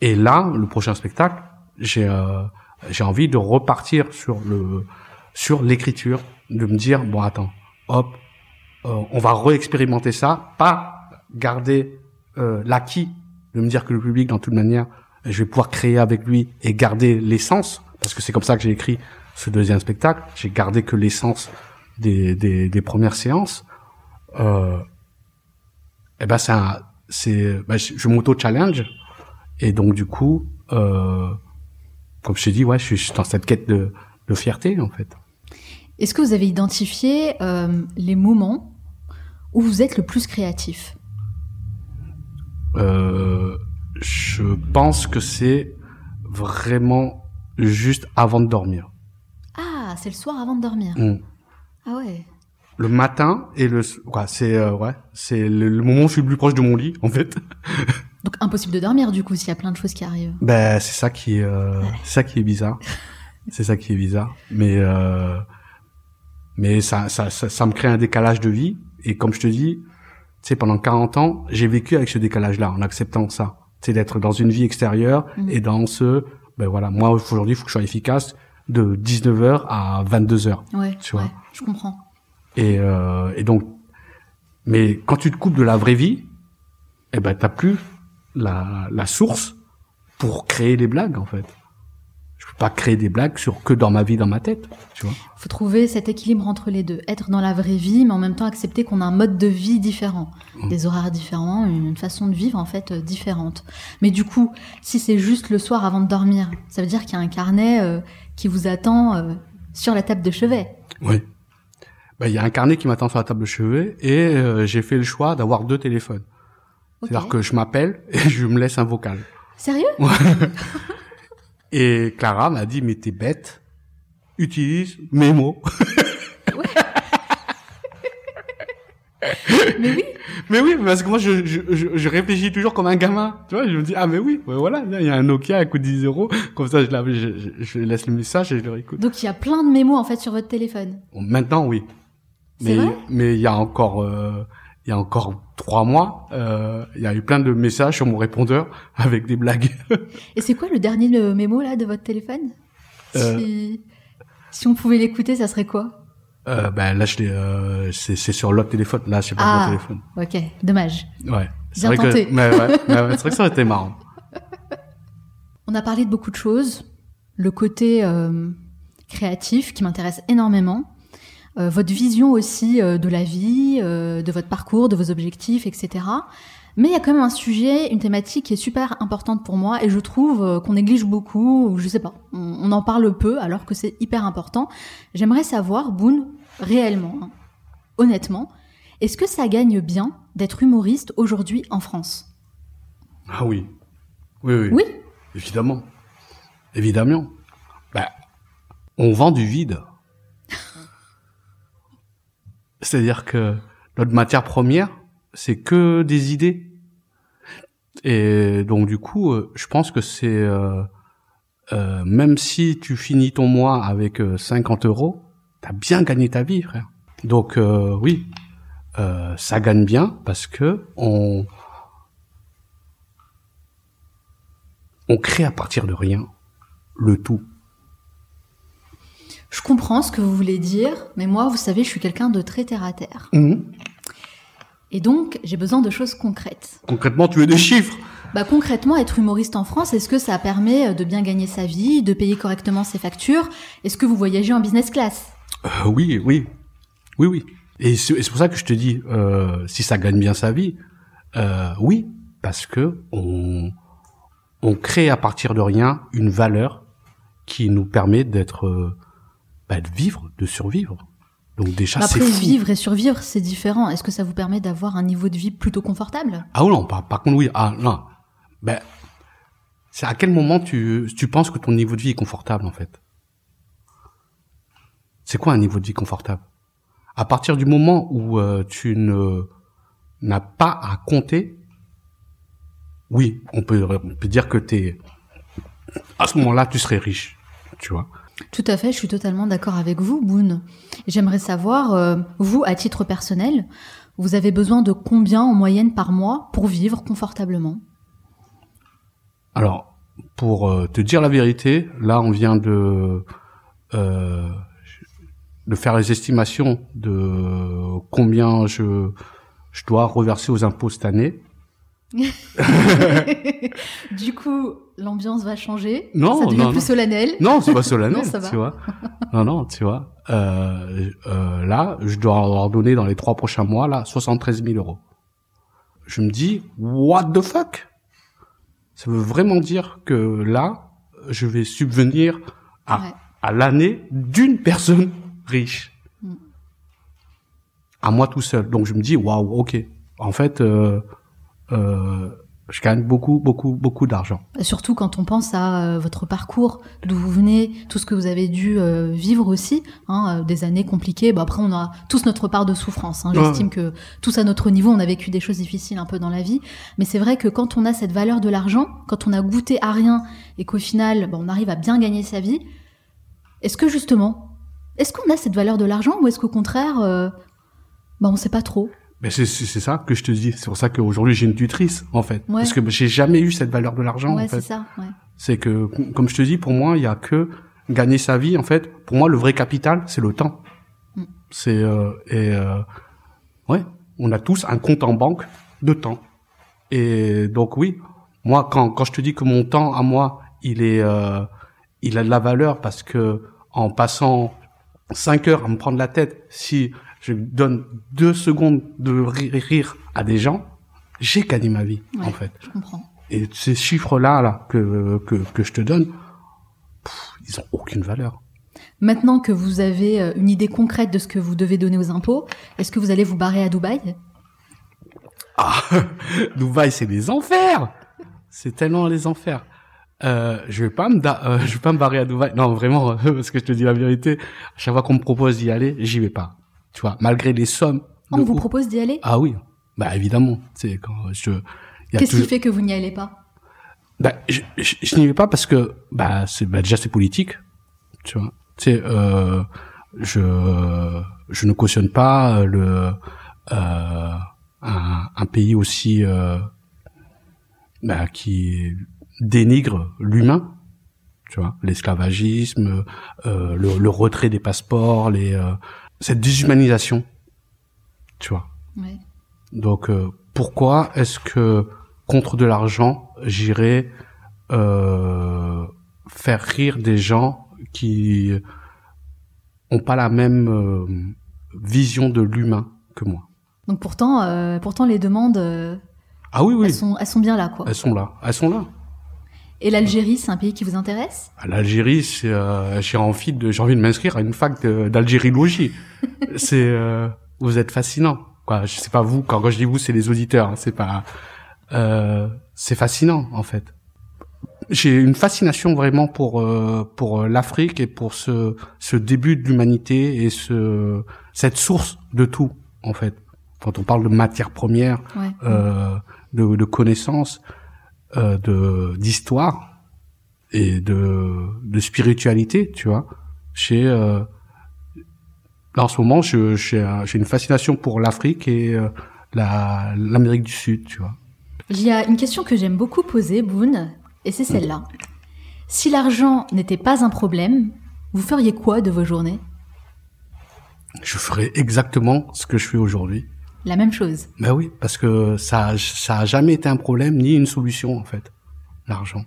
et là, le prochain spectacle, j'ai euh, j'ai envie de repartir sur le sur l'écriture, de me dire bon attends, hop, euh, on va réexpérimenter ça, pas garder euh, l'acquis, de me dire que le public, dans toute manière, je vais pouvoir créer avec lui et garder l'essence, parce que c'est comme ça que j'ai écrit ce deuxième spectacle. J'ai gardé que l'essence des, des, des, premières séances. Euh, et ben c'est c'est ben, je, je m'auto challenge et donc du coup euh, comme je t'ai dit ouais je suis dans cette quête de, de fierté en fait est-ce que vous avez identifié euh, les moments où vous êtes le plus créatif? Euh, Je pense que c'est vraiment juste avant de dormir. Ah, c'est le soir avant de dormir. Mm. Ah ouais. Le matin et le quoi, c'est euh, ouais, c'est le, le, moment où je suis le plus proche de mon lit en fait. Donc impossible de dormir du coup s'il y a plein de choses qui arrivent. Ben c'est ça qui est euh, ouais. c'est ça qui est bizarre. c'est ça qui est bizarre, mais euh, mais ça, ça, ça, ça, me crée un décalage de vie. Et comme je te dis, tu sais, pendant 40 ans, j'ai vécu avec ce décalage-là, en acceptant ça. Tu sais, d'être dans une vie extérieure mmh. et dans ce, ben voilà, moi, aujourd'hui, il faut que je sois efficace de 19h à 22h. Ouais, tu vois. Ouais, je comprends. Et, euh, et donc, mais quand tu te coupes de la vraie vie, eh ben, t'as plus la, la source pour créer des blagues, en fait je peux pas créer des blagues sur que dans ma vie, dans ma tête, tu vois. Faut trouver cet équilibre entre les deux, être dans la vraie vie, mais en même temps accepter qu'on a un mode de vie différent, mmh. des horaires différents, une façon de vivre en fait euh, différente. Mais du coup, si c'est juste le soir avant de dormir, ça veut dire qu'il y a un carnet euh, qui vous attend euh, sur la table de chevet. Oui. Ben, il y a un carnet qui m'attend sur la table de chevet et euh, j'ai fait le choix d'avoir deux téléphones. Okay. C'est-à-dire que je m'appelle et je me laisse un vocal. Sérieux? ouais. Et Clara m'a dit, mais t'es bête, utilise mes mots. Ouais. mais oui. Mais oui, parce que moi, je, je, je, réfléchis toujours comme un gamin. Tu vois, je me dis, ah, mais oui, voilà, il y a un Nokia, à coûte 10 euros. Comme ça, je, la, je, laisse le message et je le réécoute. Donc, il y a plein de mémos, en fait, sur votre téléphone. Maintenant, oui. Mais, vrai? mais il y a encore, euh, il y a encore trois mois, euh, il y a eu plein de messages sur mon répondeur avec des blagues. Et c'est quoi le dernier mémo là de votre téléphone? Euh... si... si on pouvait l'écouter, ça serait quoi? Euh, Ben là, je c'est sur l'autre téléphone. Là, c'est pas ah, mon téléphone. Ok, dommage. Ouais. C'est vrai tenté. que, mais ouais, mais ouais, c'est vrai que ça aurait été marrant. On a parlé de beaucoup de choses. Le côté créatif qui m'intéresse énormément. Euh, votre vision aussi euh, de la vie, euh, de votre parcours, de vos objectifs, etc. Mais il y a quand même un sujet, une thématique qui est super importante pour moi et je trouve qu'on néglige beaucoup, ou je sais pas, on, on, en parle peu alors que c'est hyper important. J'aimerais savoir, Boone, réellement, hein, honnêtement, est-ce que ça gagne bien d'être humoriste aujourd'hui en France? Ah oui. Oui, oui. Oui? Évidemment. Évidemment. Ben, on vend du vide. C'est-à-dire que notre matière première, c'est que des idées. Et donc du coup, euh, je pense que c'est euh, euh, même si tu finis ton mois avec 50 euros, t'as bien gagné ta vie, frère. Donc oui, ça gagne bien parce que on on crée à partir de rien le tout. Je comprends ce que vous voulez dire, mais moi, vous savez, je suis quelqu'un de très terre à terre. Mmh. Et donc, j'ai besoin de choses concrètes. Concrètement, tu veux des chiffres? Bah, Concrètement, être humoriste en France, est-ce que ça permet de bien gagner sa vie, de payer correctement ses factures? Est-ce que vous voyagez en business class? Euh, Oui, oui. Oui, oui. Et c'est pour ça que je te dis, euh, si ça gagne bien sa vie, euh, oui, parce que on, on crée à partir de rien une valeur qui nous permet d'être bah, de vivre, de survivre. Donc déjà, Après, c'est fou. vivre et survivre, c'est différent. Est-ce que ça vous permet d'avoir un niveau de vie plutôt confortable? Ah non, par, par contre, oui. Ah non. Ben, c'est à quel moment tu, tu penses que ton niveau de vie est confortable, en fait? C'est quoi un niveau de vie confortable? À partir du moment où euh, tu ne n'as pas à compter, oui, on peut, on peut dire que t'es... À ce moment-là, tu serais riche, tu vois tout à fait, je suis totalement d'accord avec vous, Boone. J'aimerais savoir, euh, vous, à titre personnel, vous avez besoin de combien en moyenne par mois pour vivre confortablement? Alors, pour euh, te dire la vérité, là, on vient de euh, de faire les estimations de combien je je dois reverser aux impôts cette année. du coup, l'ambiance va changer. Non, ça devient non, plus non. solennel. Non, c'est pas solennel, Non, ça va. tu vois. Non, non, tu vois. Euh, euh, là, je dois leur donner dans les trois prochains mois là 73 000 euros. Je me dis, what the fuck? Ça veut vraiment dire que là, je vais subvenir à, Ouais. à l'année d'une personne riche. Mm. À moi tout seul. Donc je me dis, waouh, ok. En fait, euh, je gagne beaucoup, beaucoup, beaucoup d'argent. Surtout quand on pense à euh, votre parcours, d'où vous venez, tout ce que vous avez dû euh, vivre aussi, hein, euh, des années compliquées. Bah, après, on a tous notre part de souffrance. Hein. Ouais. J'estime que tous à notre niveau, on a vécu des choses difficiles un peu dans la vie. Mais c'est vrai que quand on a cette valeur de l'argent, quand on a goûté à rien et qu'au final, bah, on arrive à bien gagner sa vie, est-ce que justement, est-ce qu'on a cette valeur de l'argent ou est-ce qu'au contraire, euh, bah, on sait pas trop? Mais c'est c'est c'est ça que je te dis. C'est pour ça qu'aujourd'hui j'ai une tutrice en fait, Ouais. parce que j'ai jamais eu cette valeur de l'argent Ouais, en c'est fait. ça. Ouais. C'est que comme je te dis, pour moi il y a que gagner sa vie en fait. Pour moi le vrai capital c'est le temps. Mm. C'est euh, et euh, ouais, on a tous un compte en banque de temps. Et donc oui, moi quand quand je te dis que mon temps à moi il est euh, il a de la valeur parce que en passant cinq heures à me prendre la tête, si je donne deux secondes de ri- rire à des gens, j'ai gagné ma vie Ouais. en fait. Je comprends. Et ces chiffres-là là que que que je te donne, pff, ils ont aucune valeur. Maintenant que vous avez euh, une idée concrète de ce que vous devez donner aux impôts, est-ce que vous allez vous barrer à Dubaï? Ah, Dubaï, c'est les enfers. C'est tellement les enfers. Euh, je vais pas me da- euh, je vais pas me barrer à Dubaï. Non, vraiment, parce que je te dis la vérité. À chaque fois qu'on me propose d'y aller, j'y vais pas. Tu vois, malgré les sommes. On vous propose d'y aller Ah oui, bah évidemment. C'est quand je. Qu'est-ce qui fait que vous n'y allez pas? Bah, je, je, je n'y vais pas parce que bah c'est bah, déjà c'est politique, tu vois. Tu sais, euh, je je ne cautionne pas euh, le euh, un, un pays aussi euh, bah, qui dénigre l'humain, tu vois, l'esclavagisme, euh, le, le retrait des passeports, les euh, cette déshumanisation, tu vois. Ouais. Donc euh, pourquoi est-ce que contre de l'argent, j'irais euh, faire rire des gens qui ont pas la même euh, vision de l'humain que moi? Donc pourtant, pourtant les demandes, Ah oui oui, elles, sont, elles sont bien là, quoi. elles sont là, elles sont là. Et l'Algérie, c'est un pays qui vous intéresse? À L'Algérie, c'est euh, j'ai envie de j'ai envie de m'inscrire à une fac d'algériologie. c'est euh, vous êtes fascinant. Quoi, je sais pas vous quand, quand je dis vous, c'est les auditeurs. hein, c'est pas euh, c'est fascinant en fait. J'ai une fascination vraiment pour euh, pour l'Afrique et pour ce ce début de l'humanité et ce cette source de tout en fait. Quand on parle de matière première, Ouais. euh, de, de connaissances, euh, de d'histoire et de de spiritualité, tu vois. Chez euh, là en ce moment, je j'ai j'ai une fascination pour l'Afrique et euh, la l'Amérique du Sud, tu vois. Il y a une question que j'aime beaucoup poser, Boone, et c'est celle-là. Si l'argent n'était pas un problème, vous feriez quoi de vos journées? Je ferai exactement ce que je fais aujourd'hui. La même chose. Ben oui, parce que ça ça a jamais été un problème ni une solution en fait, l'argent.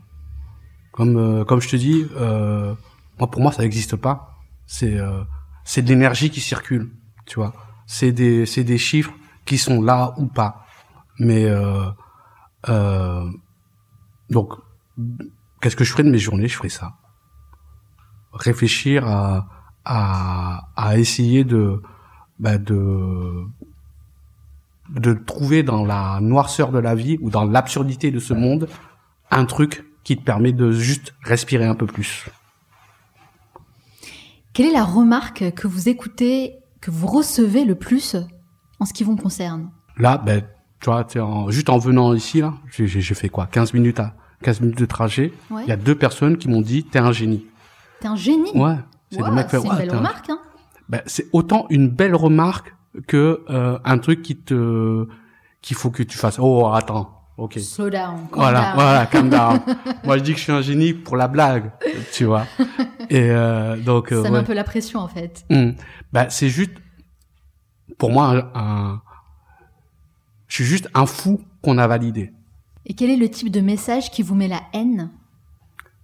Comme euh, comme je te dis, euh, moi pour moi ça n'existe pas. C'est euh, c'est de l'énergie qui circule, tu vois. C'est des c'est des chiffres qui sont là ou pas. Mais euh, donc qu'est-ce que je ferais de mes journées? Je ferais ça. Réfléchir à à à essayer de bah, de de trouver dans la noirceur de la vie ou dans l'absurdité de ce monde un truc qui te permet de juste respirer un peu plus. Quelle est la remarque que vous écoutez, que vous recevez le plus en ce qui vous concerne? Là, ben, tu vois, en- juste en venant ici, là, j'ai- fait quoi? 15 minutes à 15 minutes de trajet. Ouais. Il y a deux personnes qui m'ont dit t'es un génie. T'es un génie? Ouais. C'est fait, une ouais, belle t'es un- remarque, hein Ben, c'est autant une belle remarque que euh, un truc qui te qu'il faut que tu fasses. Oh attends, ok. Slow down. calm Voilà, down. voilà, calm down. Moi, je dis que je suis un génie pour la blague, tu vois. Et euh, donc, euh, Ça met ouais. un peu la pression en fait. Bah, c'est juste, pour moi, un, un- je suis juste un fou qu'on a validé. Et quel est le type de message qui vous met la haine?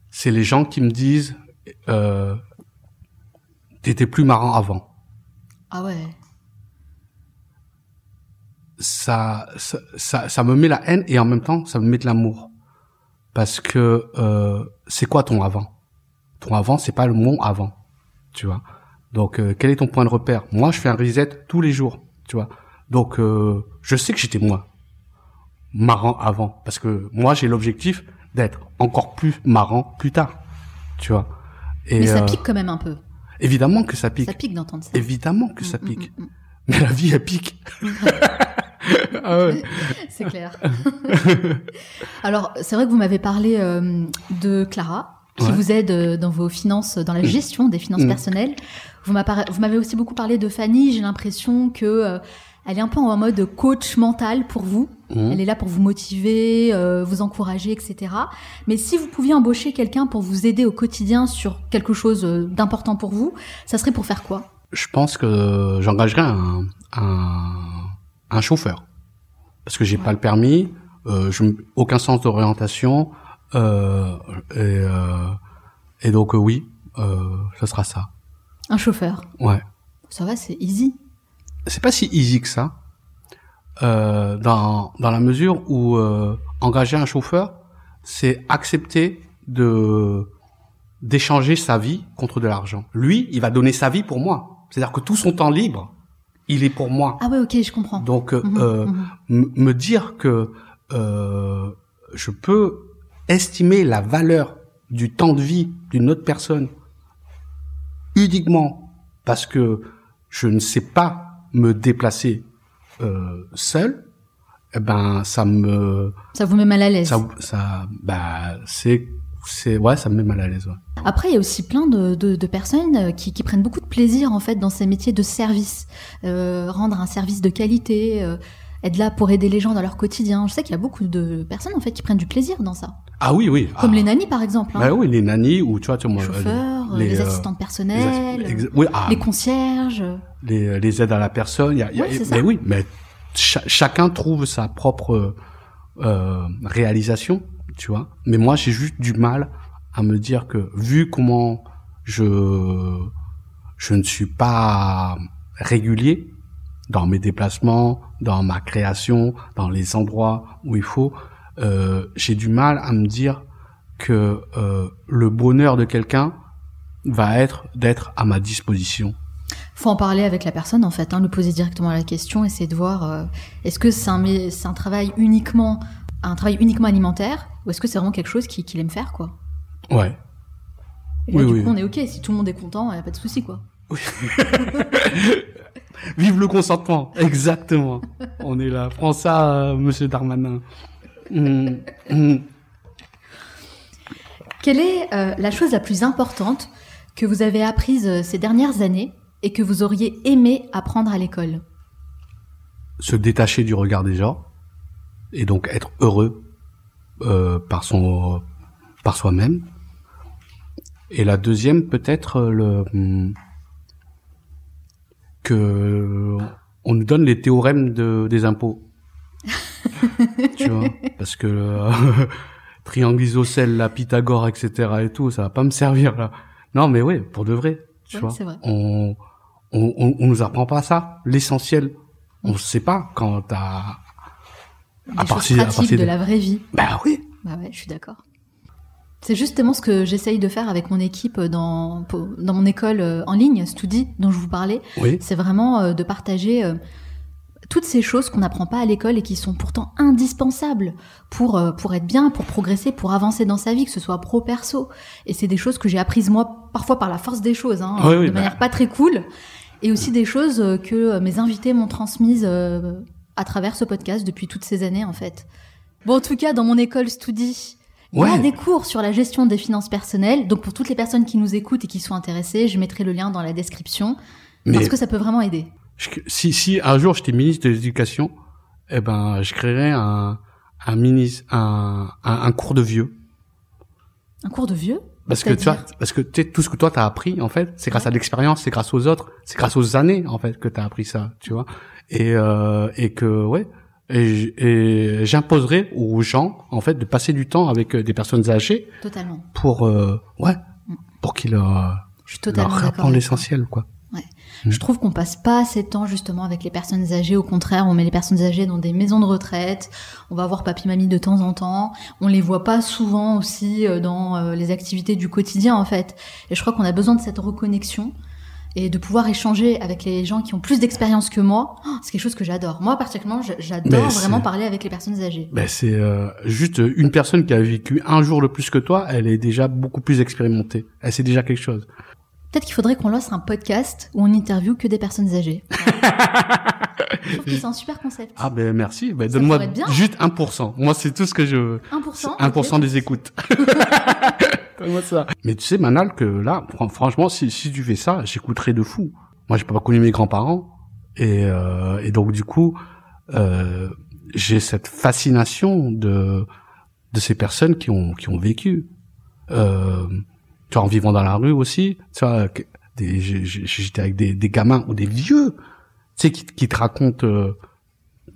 C'est les gens qui me disent, euh, t'étais plus marrant avant. Ah ouais. Ça, ça, ça, ça me met la haine et en même temps, ça me met de l'amour. Parce que euh, c'est quoi ton avant? Ton avant, c'est pas le mon avant, tu vois. Donc, euh, quel est ton point de repère? Moi, je fais un reset tous les jours, tu vois. Donc, euh, je sais que j'étais moi marrant avant, parce que moi, j'ai l'objectif d'être encore plus marrant plus tard, tu vois. Et Mais ça euh, pique quand même un peu. évidemment que ça pique, Ça pique d'entendre ça. évidemment que ça mm, pique. mm, mm. Mais la vie, elle pique. ah ouais. C'est clair. Alors, c'est vrai que vous m'avez parlé euh, de Clara, qui Ouais. vous aide euh, dans vos finances, dans la gestion des finances Mm. personnelles. Vous m'avez aussi beaucoup parlé de Fanny. J'ai l'impression que euh, elle est un peu en mode coach mental pour vous. Mhm. Elle est là pour vous motiver, euh, vous encourager, etc. Mais si vous pouviez embaucher quelqu'un pour vous aider au quotidien sur quelque chose d'important pour vous, ça serait pour faire quoi? Je pense que j'engagerai un, un, un chauffeur. Parce que j'ai pas le permis, euh, je, aucun sens d'orientation, euh, et, euh, et donc oui, ce sera ça. Un chauffeur. Ouais. Ça va, c'est easy. C'est pas si easy que ça, dans, dans la mesure où engager un chauffeur, c'est accepter de d'échanger sa vie contre de l'argent. Lui, il va donner sa vie pour moi. C'est-à-dire que tout son temps libre, il est pour moi. Ah ouais, ok, je comprends. Donc, euh, Mhm, euh, mhm. me dire que euh, je peux estimer la valeur du temps de vie d'une autre personne uniquement parce que je ne sais pas me déplacer euh, seul, eh ben ça me Ça vous met mal à l'aise. ça ça bah c'est c'est ouais ça me met mal à l'aise. ouais. Après, il y a aussi plein de, de, de personnes euh, qui, qui prennent beaucoup de plaisir en fait dans ces métiers de service, Euh, rendre un service de qualité, euh, être là pour aider les gens dans leur quotidien. Je sais qu'il y a beaucoup de personnes en fait qui prennent du plaisir dans ça, Ah oui oui. comme ah, les nannies par exemple, hein. Bah oui les nannies ou tu vois tu vois, les moi, chauffeurs, les, les, euh, assistantes les personnelles, ex- oui, ah, les concierges. les, les aides à la personne. Y a, y a- ça. mais oui, mais cha- chacun trouve sa propre euh, réalisation, tu vois. Mais moi, j'ai juste du mal à me dire que vu comment je je ne suis pas régulier dans mes déplacements, dans ma création, dans les endroits où il faut, euh, j'ai du mal à me dire que euh, le bonheur de quelqu'un va être d'être à ma disposition. Faut en parler avec la personne en fait, hein, lui poser directement la question, essayer de voir euh, est-ce que c'est un, c'est un travail uniquement un travail uniquement alimentaire ou est-ce que c'est vraiment quelque chose qu'il aime faire quoi? Ouais. Et là, Oui, du oui. coup, on est ok. Si tout le monde est content, il n'y a pas de souci, quoi. Vive le consentement, exactement. On est là. Prends ça, euh, Monsieur Darmanin. Hum, hum. Quelle est euh, la chose la plus importante que vous avez apprise euh, ces dernières années et que vous auriez aimé apprendre à l'école? Se détacher du regard des gens et donc être heureux euh, par son, par soi-même. Et la deuxième, peut-être euh, le hum, que on nous donne les théorèmes de, des impôts. tu vois, parce que euh, triangle isocèle, la Pythagore, etc. et tout, ça va pas me servir là. Non, mais oui, pour de vrai, tu Ouais, vois. c'est vrai. On, on, on, on nous apprend pas ça, l'essentiel. On sait pas quand t'as. Des À partir- à partir de de- la vraie vie. Bah oui. Bah ouais, je suis d'accord. C'est justement ce que j'essaye de faire avec mon équipe dans, dans mon école euh, en ligne, Studi, dont je vous parlais. Oui. C'est vraiment euh, de partager euh, toutes ces choses qu'on n'apprend pas à l'école et qui sont pourtant indispensables pour, pour être bien, pour progresser, pour avancer dans sa vie, que ce soit pro, perso. Et c'est des choses que j'ai apprises moi, parfois par la force des choses, hein, Oui, de oui, bah. manière pas très cool. Et aussi des choses que mes invités m'ont transmises euh, à travers ce podcast depuis toutes ces années, en fait. Bon, en tout cas, dans mon école Studi, il y a des cours sur la gestion des finances personnelles. Donc, pour toutes les personnes qui nous écoutent et qui sont intéressées, je mettrai le lien dans la description. Mais Parce que ça peut vraiment aider. je- si, si un jour j'étais ministre de l'éducation, eh ben, je créerais un, un mini, un, un, un cours de vieux. Un cours de vieux? Parce que tu vois, parce que tu sais, tout ce que toi t'as appris, en fait, c'est grâce à l'expérience, c'est grâce aux autres, c'est grâce aux années, en fait, que t'as appris ça, tu vois. Et euh, et que ouais, et, et j'imposerai aux gens, en fait, de passer du temps avec euh, des personnes âgées Totalement. pour euh, ouais, pour qu'ils leur, Je suis totalement apprennent avec quoi. Je trouve qu'on passe pas assez de temps justement avec les personnes âgées. Au contraire, on met les personnes âgées dans des maisons de retraite. On va voir papy mamie de temps en temps. On les voit pas souvent aussi euh, dans euh, les activités du quotidien en fait. Et je crois qu'on a besoin de cette reconnexion et de pouvoir échanger avec les gens qui ont plus d'expérience que moi. Oh, C'est quelque chose que j'adore. Moi particulièrement, j'adore vraiment parler avec les personnes âgées. Ben c'est euh, juste une personne qui a vécu un jour de plus que toi, elle est déjà beaucoup plus expérimentée. Elle sait déjà quelque chose. Peut-être qu'il faudrait qu'on lance un podcast où on interviewe que des personnes âgées. je trouve que c'est un super concept. Ah ben merci. Ben, donne-moi juste 1%. Moi c'est tout ce que je veux. 1%. 1% ok. des écoutes. Donne-moi ça. Mais tu sais Manal que là, fran- franchement, si, si tu fais ça, j'écouterai de fou. Moi j'ai pas connu mes grands-parents et, euh, et donc du coup, euh, j'ai cette fascination de de ces personnes qui ont qui ont vécu. Euh, tu vois, en vivant dans la rue aussi, tu vois, j'étais avec des, gamins ou des vieux, tu sais, qui, te racontent euh,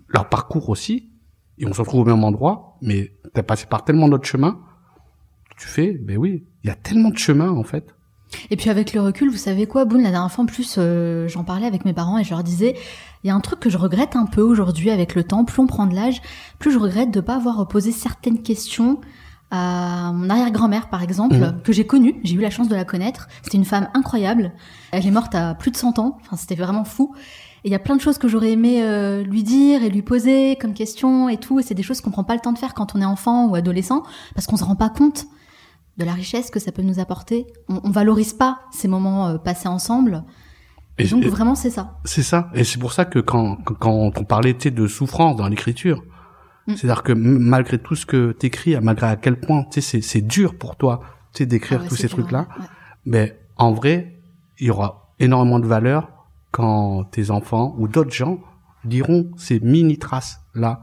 leur parcours aussi, et on se retrouve au même endroit, mais t'as passé par tellement d'autres chemins, tu fais, ben oui, il y a tellement de chemins en fait. Et puis avec le recul, vous savez quoi, Boone, la dernière fois en plus, euh, j'en parlais avec mes parents et je leur disais, il y a un truc que je regrette un peu aujourd'hui avec le temps, plus on prend de l'âge, plus je regrette de pas avoir posé certaines questions à mon arrière-grand-mère par exemple, Mhm. que j'ai connue, j'ai eu la chance de la connaître. C'était une femme incroyable. Elle est morte à plus de 100 ans, enfin c'était vraiment fou. Et il y a plein de choses que j'aurais aimé euh, lui dire et lui poser comme questions et tout, et c'est des choses qu'on prend pas le temps de faire quand on est enfant ou adolescent parce qu'on se rend pas compte de la richesse que ça peut nous apporter. On, on valorise pas ces moments euh, passés ensemble. Et, donc et- vraiment c'est ça. C'est ça. Et c'est pour ça que quand, quand- on parlait de souffrance dans l'écriture, Mm. c'est-à-dire que malgré tout ce que t'écris, malgré à quel point tu sais, c'est, c'est dur pour toi tu sais, d'écrire Ah ouais, tous ces trucs-là, ouais, ouais. mais en vrai, il y aura énormément de valeur quand tes enfants ou d'autres gens diront ces mini traces là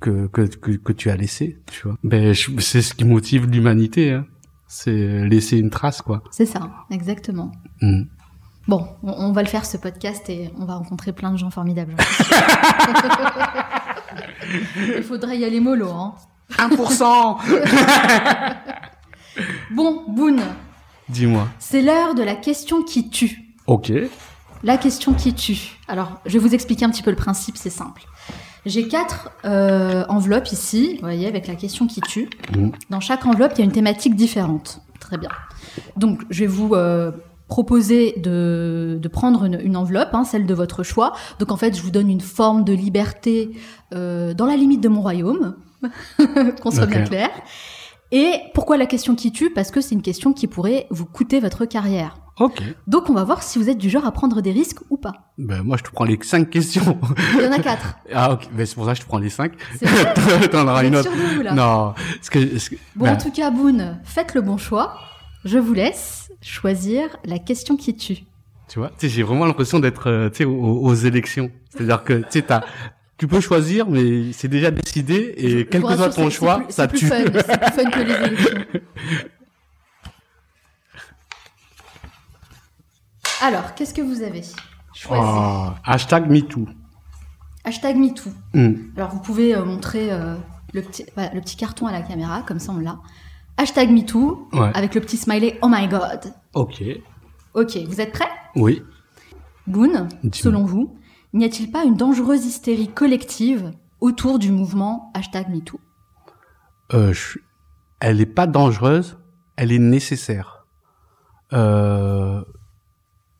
que, que, que, que tu as laissées, tu vois. Ben, c'est ce qui motive l'humanité, hein. C'est laisser une trace, quoi. C'est ça, exactement. Mm. Bon, on, on va le faire ce podcast et on va rencontrer plein de gens formidables. Il faudrait y aller mollo, hein. 1% Bon, Boone, Dis-moi. c'est l'heure de la question qui tue. Ok. La question qui tue. Alors, je vais vous expliquer un petit peu le principe, c'est simple. J'ai quatre euh, enveloppes ici, vous voyez, avec la question qui tue. Mm. Dans chaque enveloppe, il y a une thématique différente. Très bien. Donc, je vais vous euh, proposer de, de prendre une, une enveloppe, hein, celle de votre choix. Donc, en fait, je vous donne une forme de liberté euh, dans la limite de mon royaume, qu'on soit bien clair. Et pourquoi la question qui tue? Parce que c'est une question qui pourrait vous coûter votre carrière. Ok. Donc, on va voir si vous êtes du genre à prendre des risques ou pas. Ben, moi, je te prends les cinq questions. Il y en a quatre. ah, ok. Ben, c'est pour ça que je te prends les cinq. T'en auras Vous une autre. vous, là Non. Ce que, ce que- Bon, ben, en tout cas, Boone, faites le bon choix. Je vous laisse choisir la question qui tue. tu vois, j'ai vraiment l'impression d'être, euh, aux, aux élections. C'est-à-dire que, tu peux choisir, mais c'est déjà décidé, et Je quel que soit ton choix, ça tue. C'est plus fun, que les élections. Alors, qu'est-ce que vous avez choisi Oh, hashtag MeToo. Hashtag MeToo. Hmm. Alors, vous pouvez euh, montrer euh, le, petit, voilà, le petit carton à la caméra, comme ça on l'a. Hashtag MeToo, Ouais. avec le petit smiley Oh my God. Ok. Ok, vous êtes prêts? Oui. Boone, selon vous, n'y a-t-il pas une dangereuse hystérie collective autour du mouvement hashtag MeToo? Euh, je- elle est pas dangereuse, elle est nécessaire. Euh,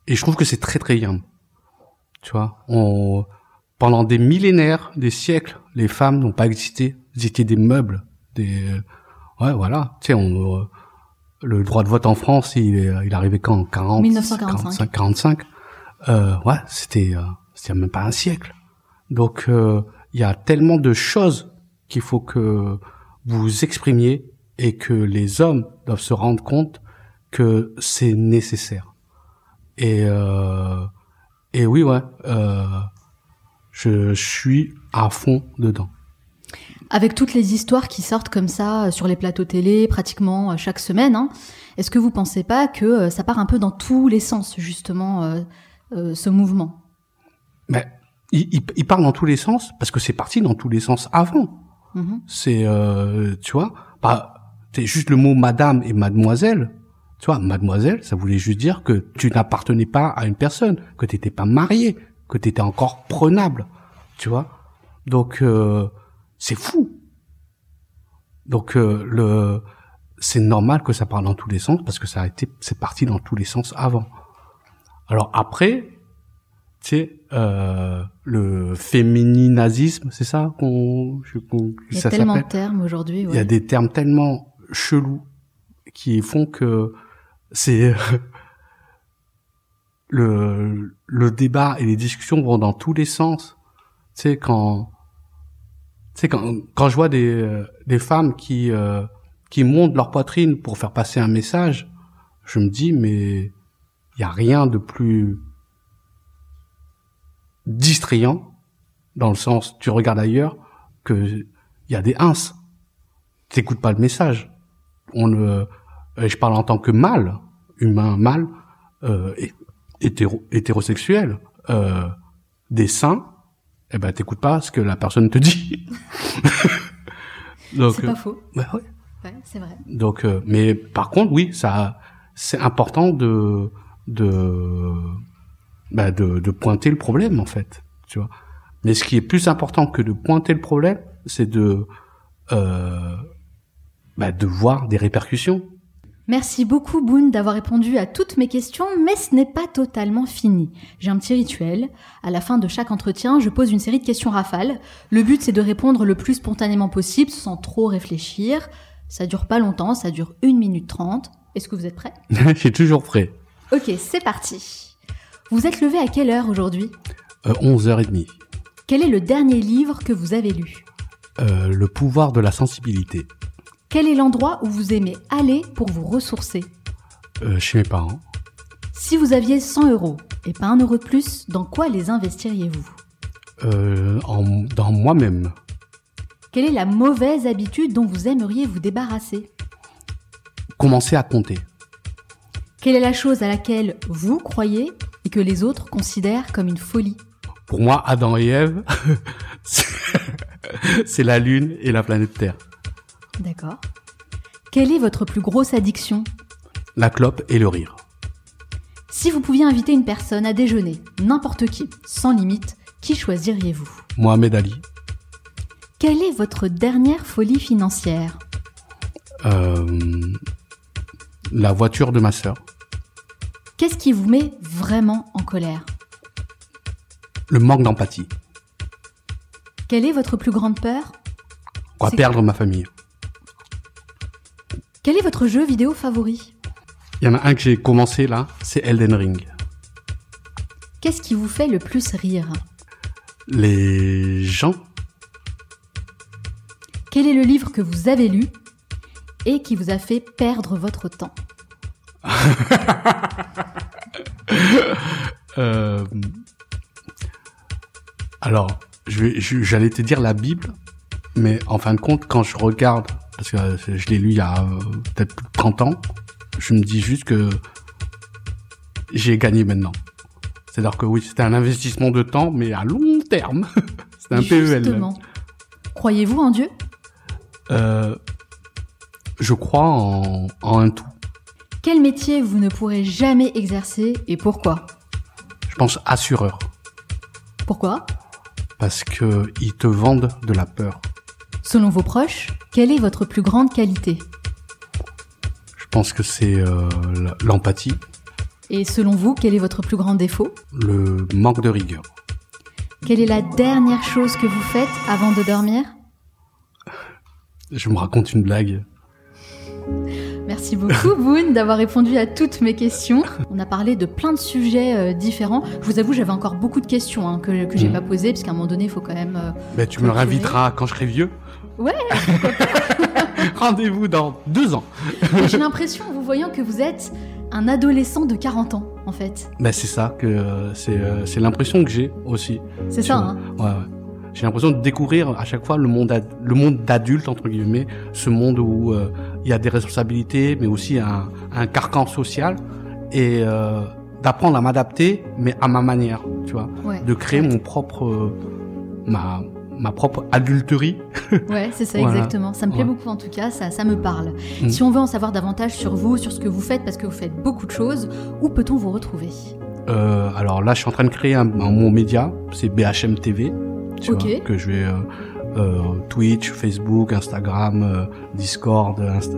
et je trouve que c'est très très bien. Tu vois, on, pendant des millénaires, des siècles, les femmes n'ont pas existé. Elles étaient des meubles, des, ouais, voilà. Tu sais, on, euh, le droit de vote en France, il est, il est arrivé quand? 40, 1945. 45, 45. Euh, ouais, c'était, euh, c'était même pas un siècle. Donc, euh, il y a tellement de choses qu'il faut que vous exprimiez et que les hommes doivent se rendre compte que c'est nécessaire. Et euh, et oui ouais, euh, je, je suis à fond dedans. Avec toutes les histoires qui sortent comme ça euh, sur les plateaux télé, pratiquement euh, chaque semaine, hein, est-ce que vous pensez pas que euh, ça part un peu dans tous les sens, justement, euh, euh, ce mouvement? Mais il, il, il part dans tous les sens parce que c'est parti dans tous les sens avant. Mhm. C'est, euh, tu vois, bah, c'est juste le mot madame et mademoiselle. Tu vois, mademoiselle, ça voulait juste dire que tu n'appartenais pas à une personne, que tu n'étais pas marié, que tu étais encore prenable. Tu vois? Donc, c'est fou. Donc, euh, le, c'est normal que ça parle dans tous les sens parce que ça a été, c'est parti dans tous les sens avant. Alors après, tu sais, euh, le fémininazisme, c'est ça qu'on, qu'on- Il y a tellement de termes aujourd'hui. Il y ouais. a des termes tellement chelous qui font que c'est le le débat et les discussions vont dans tous les sens. Tu sais quand sais quand quand je vois des euh, des femmes qui euh, qui montent leur poitrine pour faire passer un message, je me dis mais il y a rien de plus distrayant dans le sens tu regardes ailleurs que il y a des ins. T'écoutes pas le message. On euh, je parle en tant que mâle, humain mâle, euh, hé- hétéro, hétérosexuel, euh, des seins. Eh ben, t'écoutes pas ce que la personne te dit. Donc, C'est euh, pas faux. bah ouais. Ouais, c'est vrai. Donc, euh, mais par contre, oui, ça, c'est important de de, bah, de de pointer le problème en fait, tu vois. Mais ce qui est plus important que de pointer le problème, c'est de euh, bah, de voir des répercussions. Merci beaucoup Boone d'avoir répondu à toutes mes questions, mais ce n'est pas totalement fini. J'ai un petit rituel. À la fin de chaque entretien, je pose une série de questions rafales. Le but c'est de répondre le plus spontanément possible, sans trop réfléchir. Ça dure pas longtemps, ça dure 1 minute 30. Est-ce que vous êtes prêts? Je suis toujours prêt. Ok, c'est parti. Vous êtes levé à quelle heure aujourd'hui? Euh, 11h30. Quel est le dernier livre que vous avez lu? Euh, le pouvoir de la sensibilité. Quel est l'endroit où vous aimez aller pour vous ressourcer Euh, chez mes parents. Si vous aviez 100 euros et pas un euro de plus, dans quoi les investiriez-vous Euh, dans moi-même. Quelle est la mauvaise habitude dont vous aimeriez vous débarrasser Commencer à compter. Quelle est la chose à laquelle vous croyez et que les autres considèrent comme une folie Pour moi, Adam et Ève, c'est la Lune et la planète Terre. D'accord. Quelle est votre plus grosse addiction? La clope et le rire. Si vous pouviez inviter une personne à déjeuner, n'importe qui, sans limite, qui choisiriez-vous? Mohamed Ali. Quelle est votre dernière folie financière? Euh, la voiture de ma sœur. Qu'est-ce qui vous met vraiment en colère? Le manque d'empathie. Quelle est votre plus grande peur? Quoi, perdre ma famille. Quel est votre jeu vidéo favori? Il y en a un que j'ai commencé là, c'est Elden Ring. Qu'est-ce qui vous fait le plus rire? Les gens, Quel est le livre que vous avez lu et qui vous a fait perdre votre temps? Euh, alors, j'allais te dire la Bible, mais en fin de compte, quand je regarde, parce que euh, je l'ai lu il y a euh, peut-être plus de 30 ans, je me dis juste que j'ai gagné maintenant. C'est-à-dire que oui, c'était un investissement de temps, mais à long terme. c'était un PEL. Croyez-vous en Dieu? Euh, je crois en, en un tout. Quel métier vous ne pourrez jamais exercer et pourquoi? Je pense assureur, Pourquoi? Parce que ils te vendent de la peur. Selon vos proches, quelle est votre plus grande qualité Je pense que c'est euh, l'empathie, Et selon vous, quel est votre plus grand défaut le manque de rigueur. Quelle est la dernière chose que vous faites avant de dormir Je me raconte une blague. Merci beaucoup, Boone, d'avoir répondu à toutes mes questions. On a parlé de plein de sujets euh, différents. Je vous avoue, j'avais encore beaucoup de questions hein, que, que j'ai Mhm. pas posées, parce qu'à un moment donné, il faut quand même... euh, Ben, tu me réinviteras quand je serai vieux. Ouais, Rendez-vous dans deux ans. J'ai l'impression, en vous voyant, que vous êtes un adolescent de 40 ans, en fait. Ben, c'est ça que euh, c'est euh, c'est l'impression que j'ai aussi. C'est ça, hein Ouais, ouais. j'ai l'impression de découvrir à chaque fois le monde, le monde d'adulte entre guillemets, ce monde où euh, il y a des responsabilités, mais aussi un, un carcan social et euh, d'apprendre à m'adapter, mais à ma manière, tu vois, de créer mon propre, euh, ma ma propre adulterie. ouais, c'est ça exactement. Ça me plaît beaucoup en tout cas, ça, ça me parle. Mm. Si on veut en savoir davantage sur vous, sur ce que vous faites, parce que vous faites beaucoup de choses, où peut-on vous retrouver? Euh, Alors là, je suis en train de créer un, mon média, c'est BHM TV, tu vois, que je vais euh, euh, Twitch, Facebook, Instagram, Discord, Insta...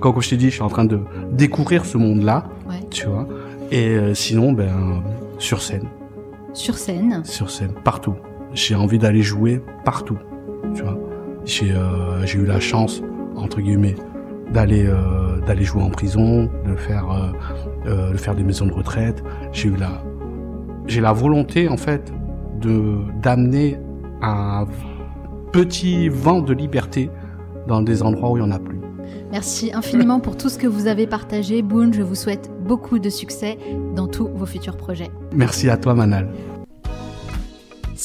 Quand, je t'ai dit, je suis en train de découvrir ce monde-là, tu vois. Et sinon, ben sur scène. Sur scène. Sur scène, partout j'ai envie d'aller jouer partout. Tu vois, j'ai euh, j'ai eu la chance entre guillemets d'aller euh, d'aller jouer en prison, de faire euh, euh, de faire des maisons de retraite. J'ai eu la j'ai la volonté en fait de d'amener un petit vent de liberté dans des endroits où il y en a plus. Merci infiniment pour tout ce que vous avez partagé. Boone, je vous souhaite beaucoup de succès dans tous vos futurs projets. Merci à toi, Manal.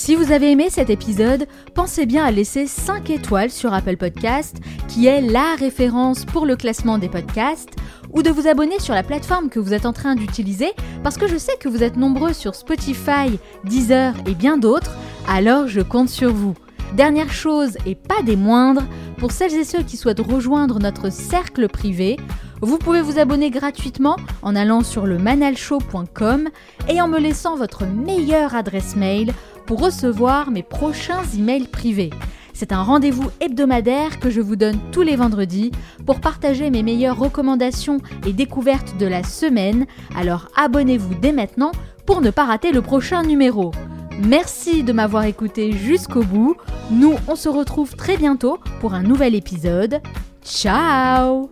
Si vous avez aimé cet épisode, pensez bien à laisser 5 étoiles sur Apple Podcast, qui est la référence pour le classement des podcasts, ou de vous abonner sur la plateforme que vous êtes en train d'utiliser, parce que je sais que vous êtes nombreux sur Spotify, Deezer et bien d'autres, alors je compte sur vous. Dernière chose et pas des moindres, pour celles et ceux qui souhaitent rejoindre notre cercle privé, vous pouvez vous abonner gratuitement en allant sur le manalshow.com et en me laissant votre meilleure adresse mail pour recevoir mes prochains emails privés. C'est un rendez-vous hebdomadaire que je vous donne tous les vendredis pour partager mes meilleures recommandations et découvertes de la semaine. Alors abonnez-vous dès maintenant pour ne pas rater le prochain numéro. Merci de m'avoir écouté jusqu'au bout. Nous, on se retrouve très bientôt pour un nouvel épisode. Ciao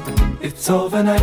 it's overnight.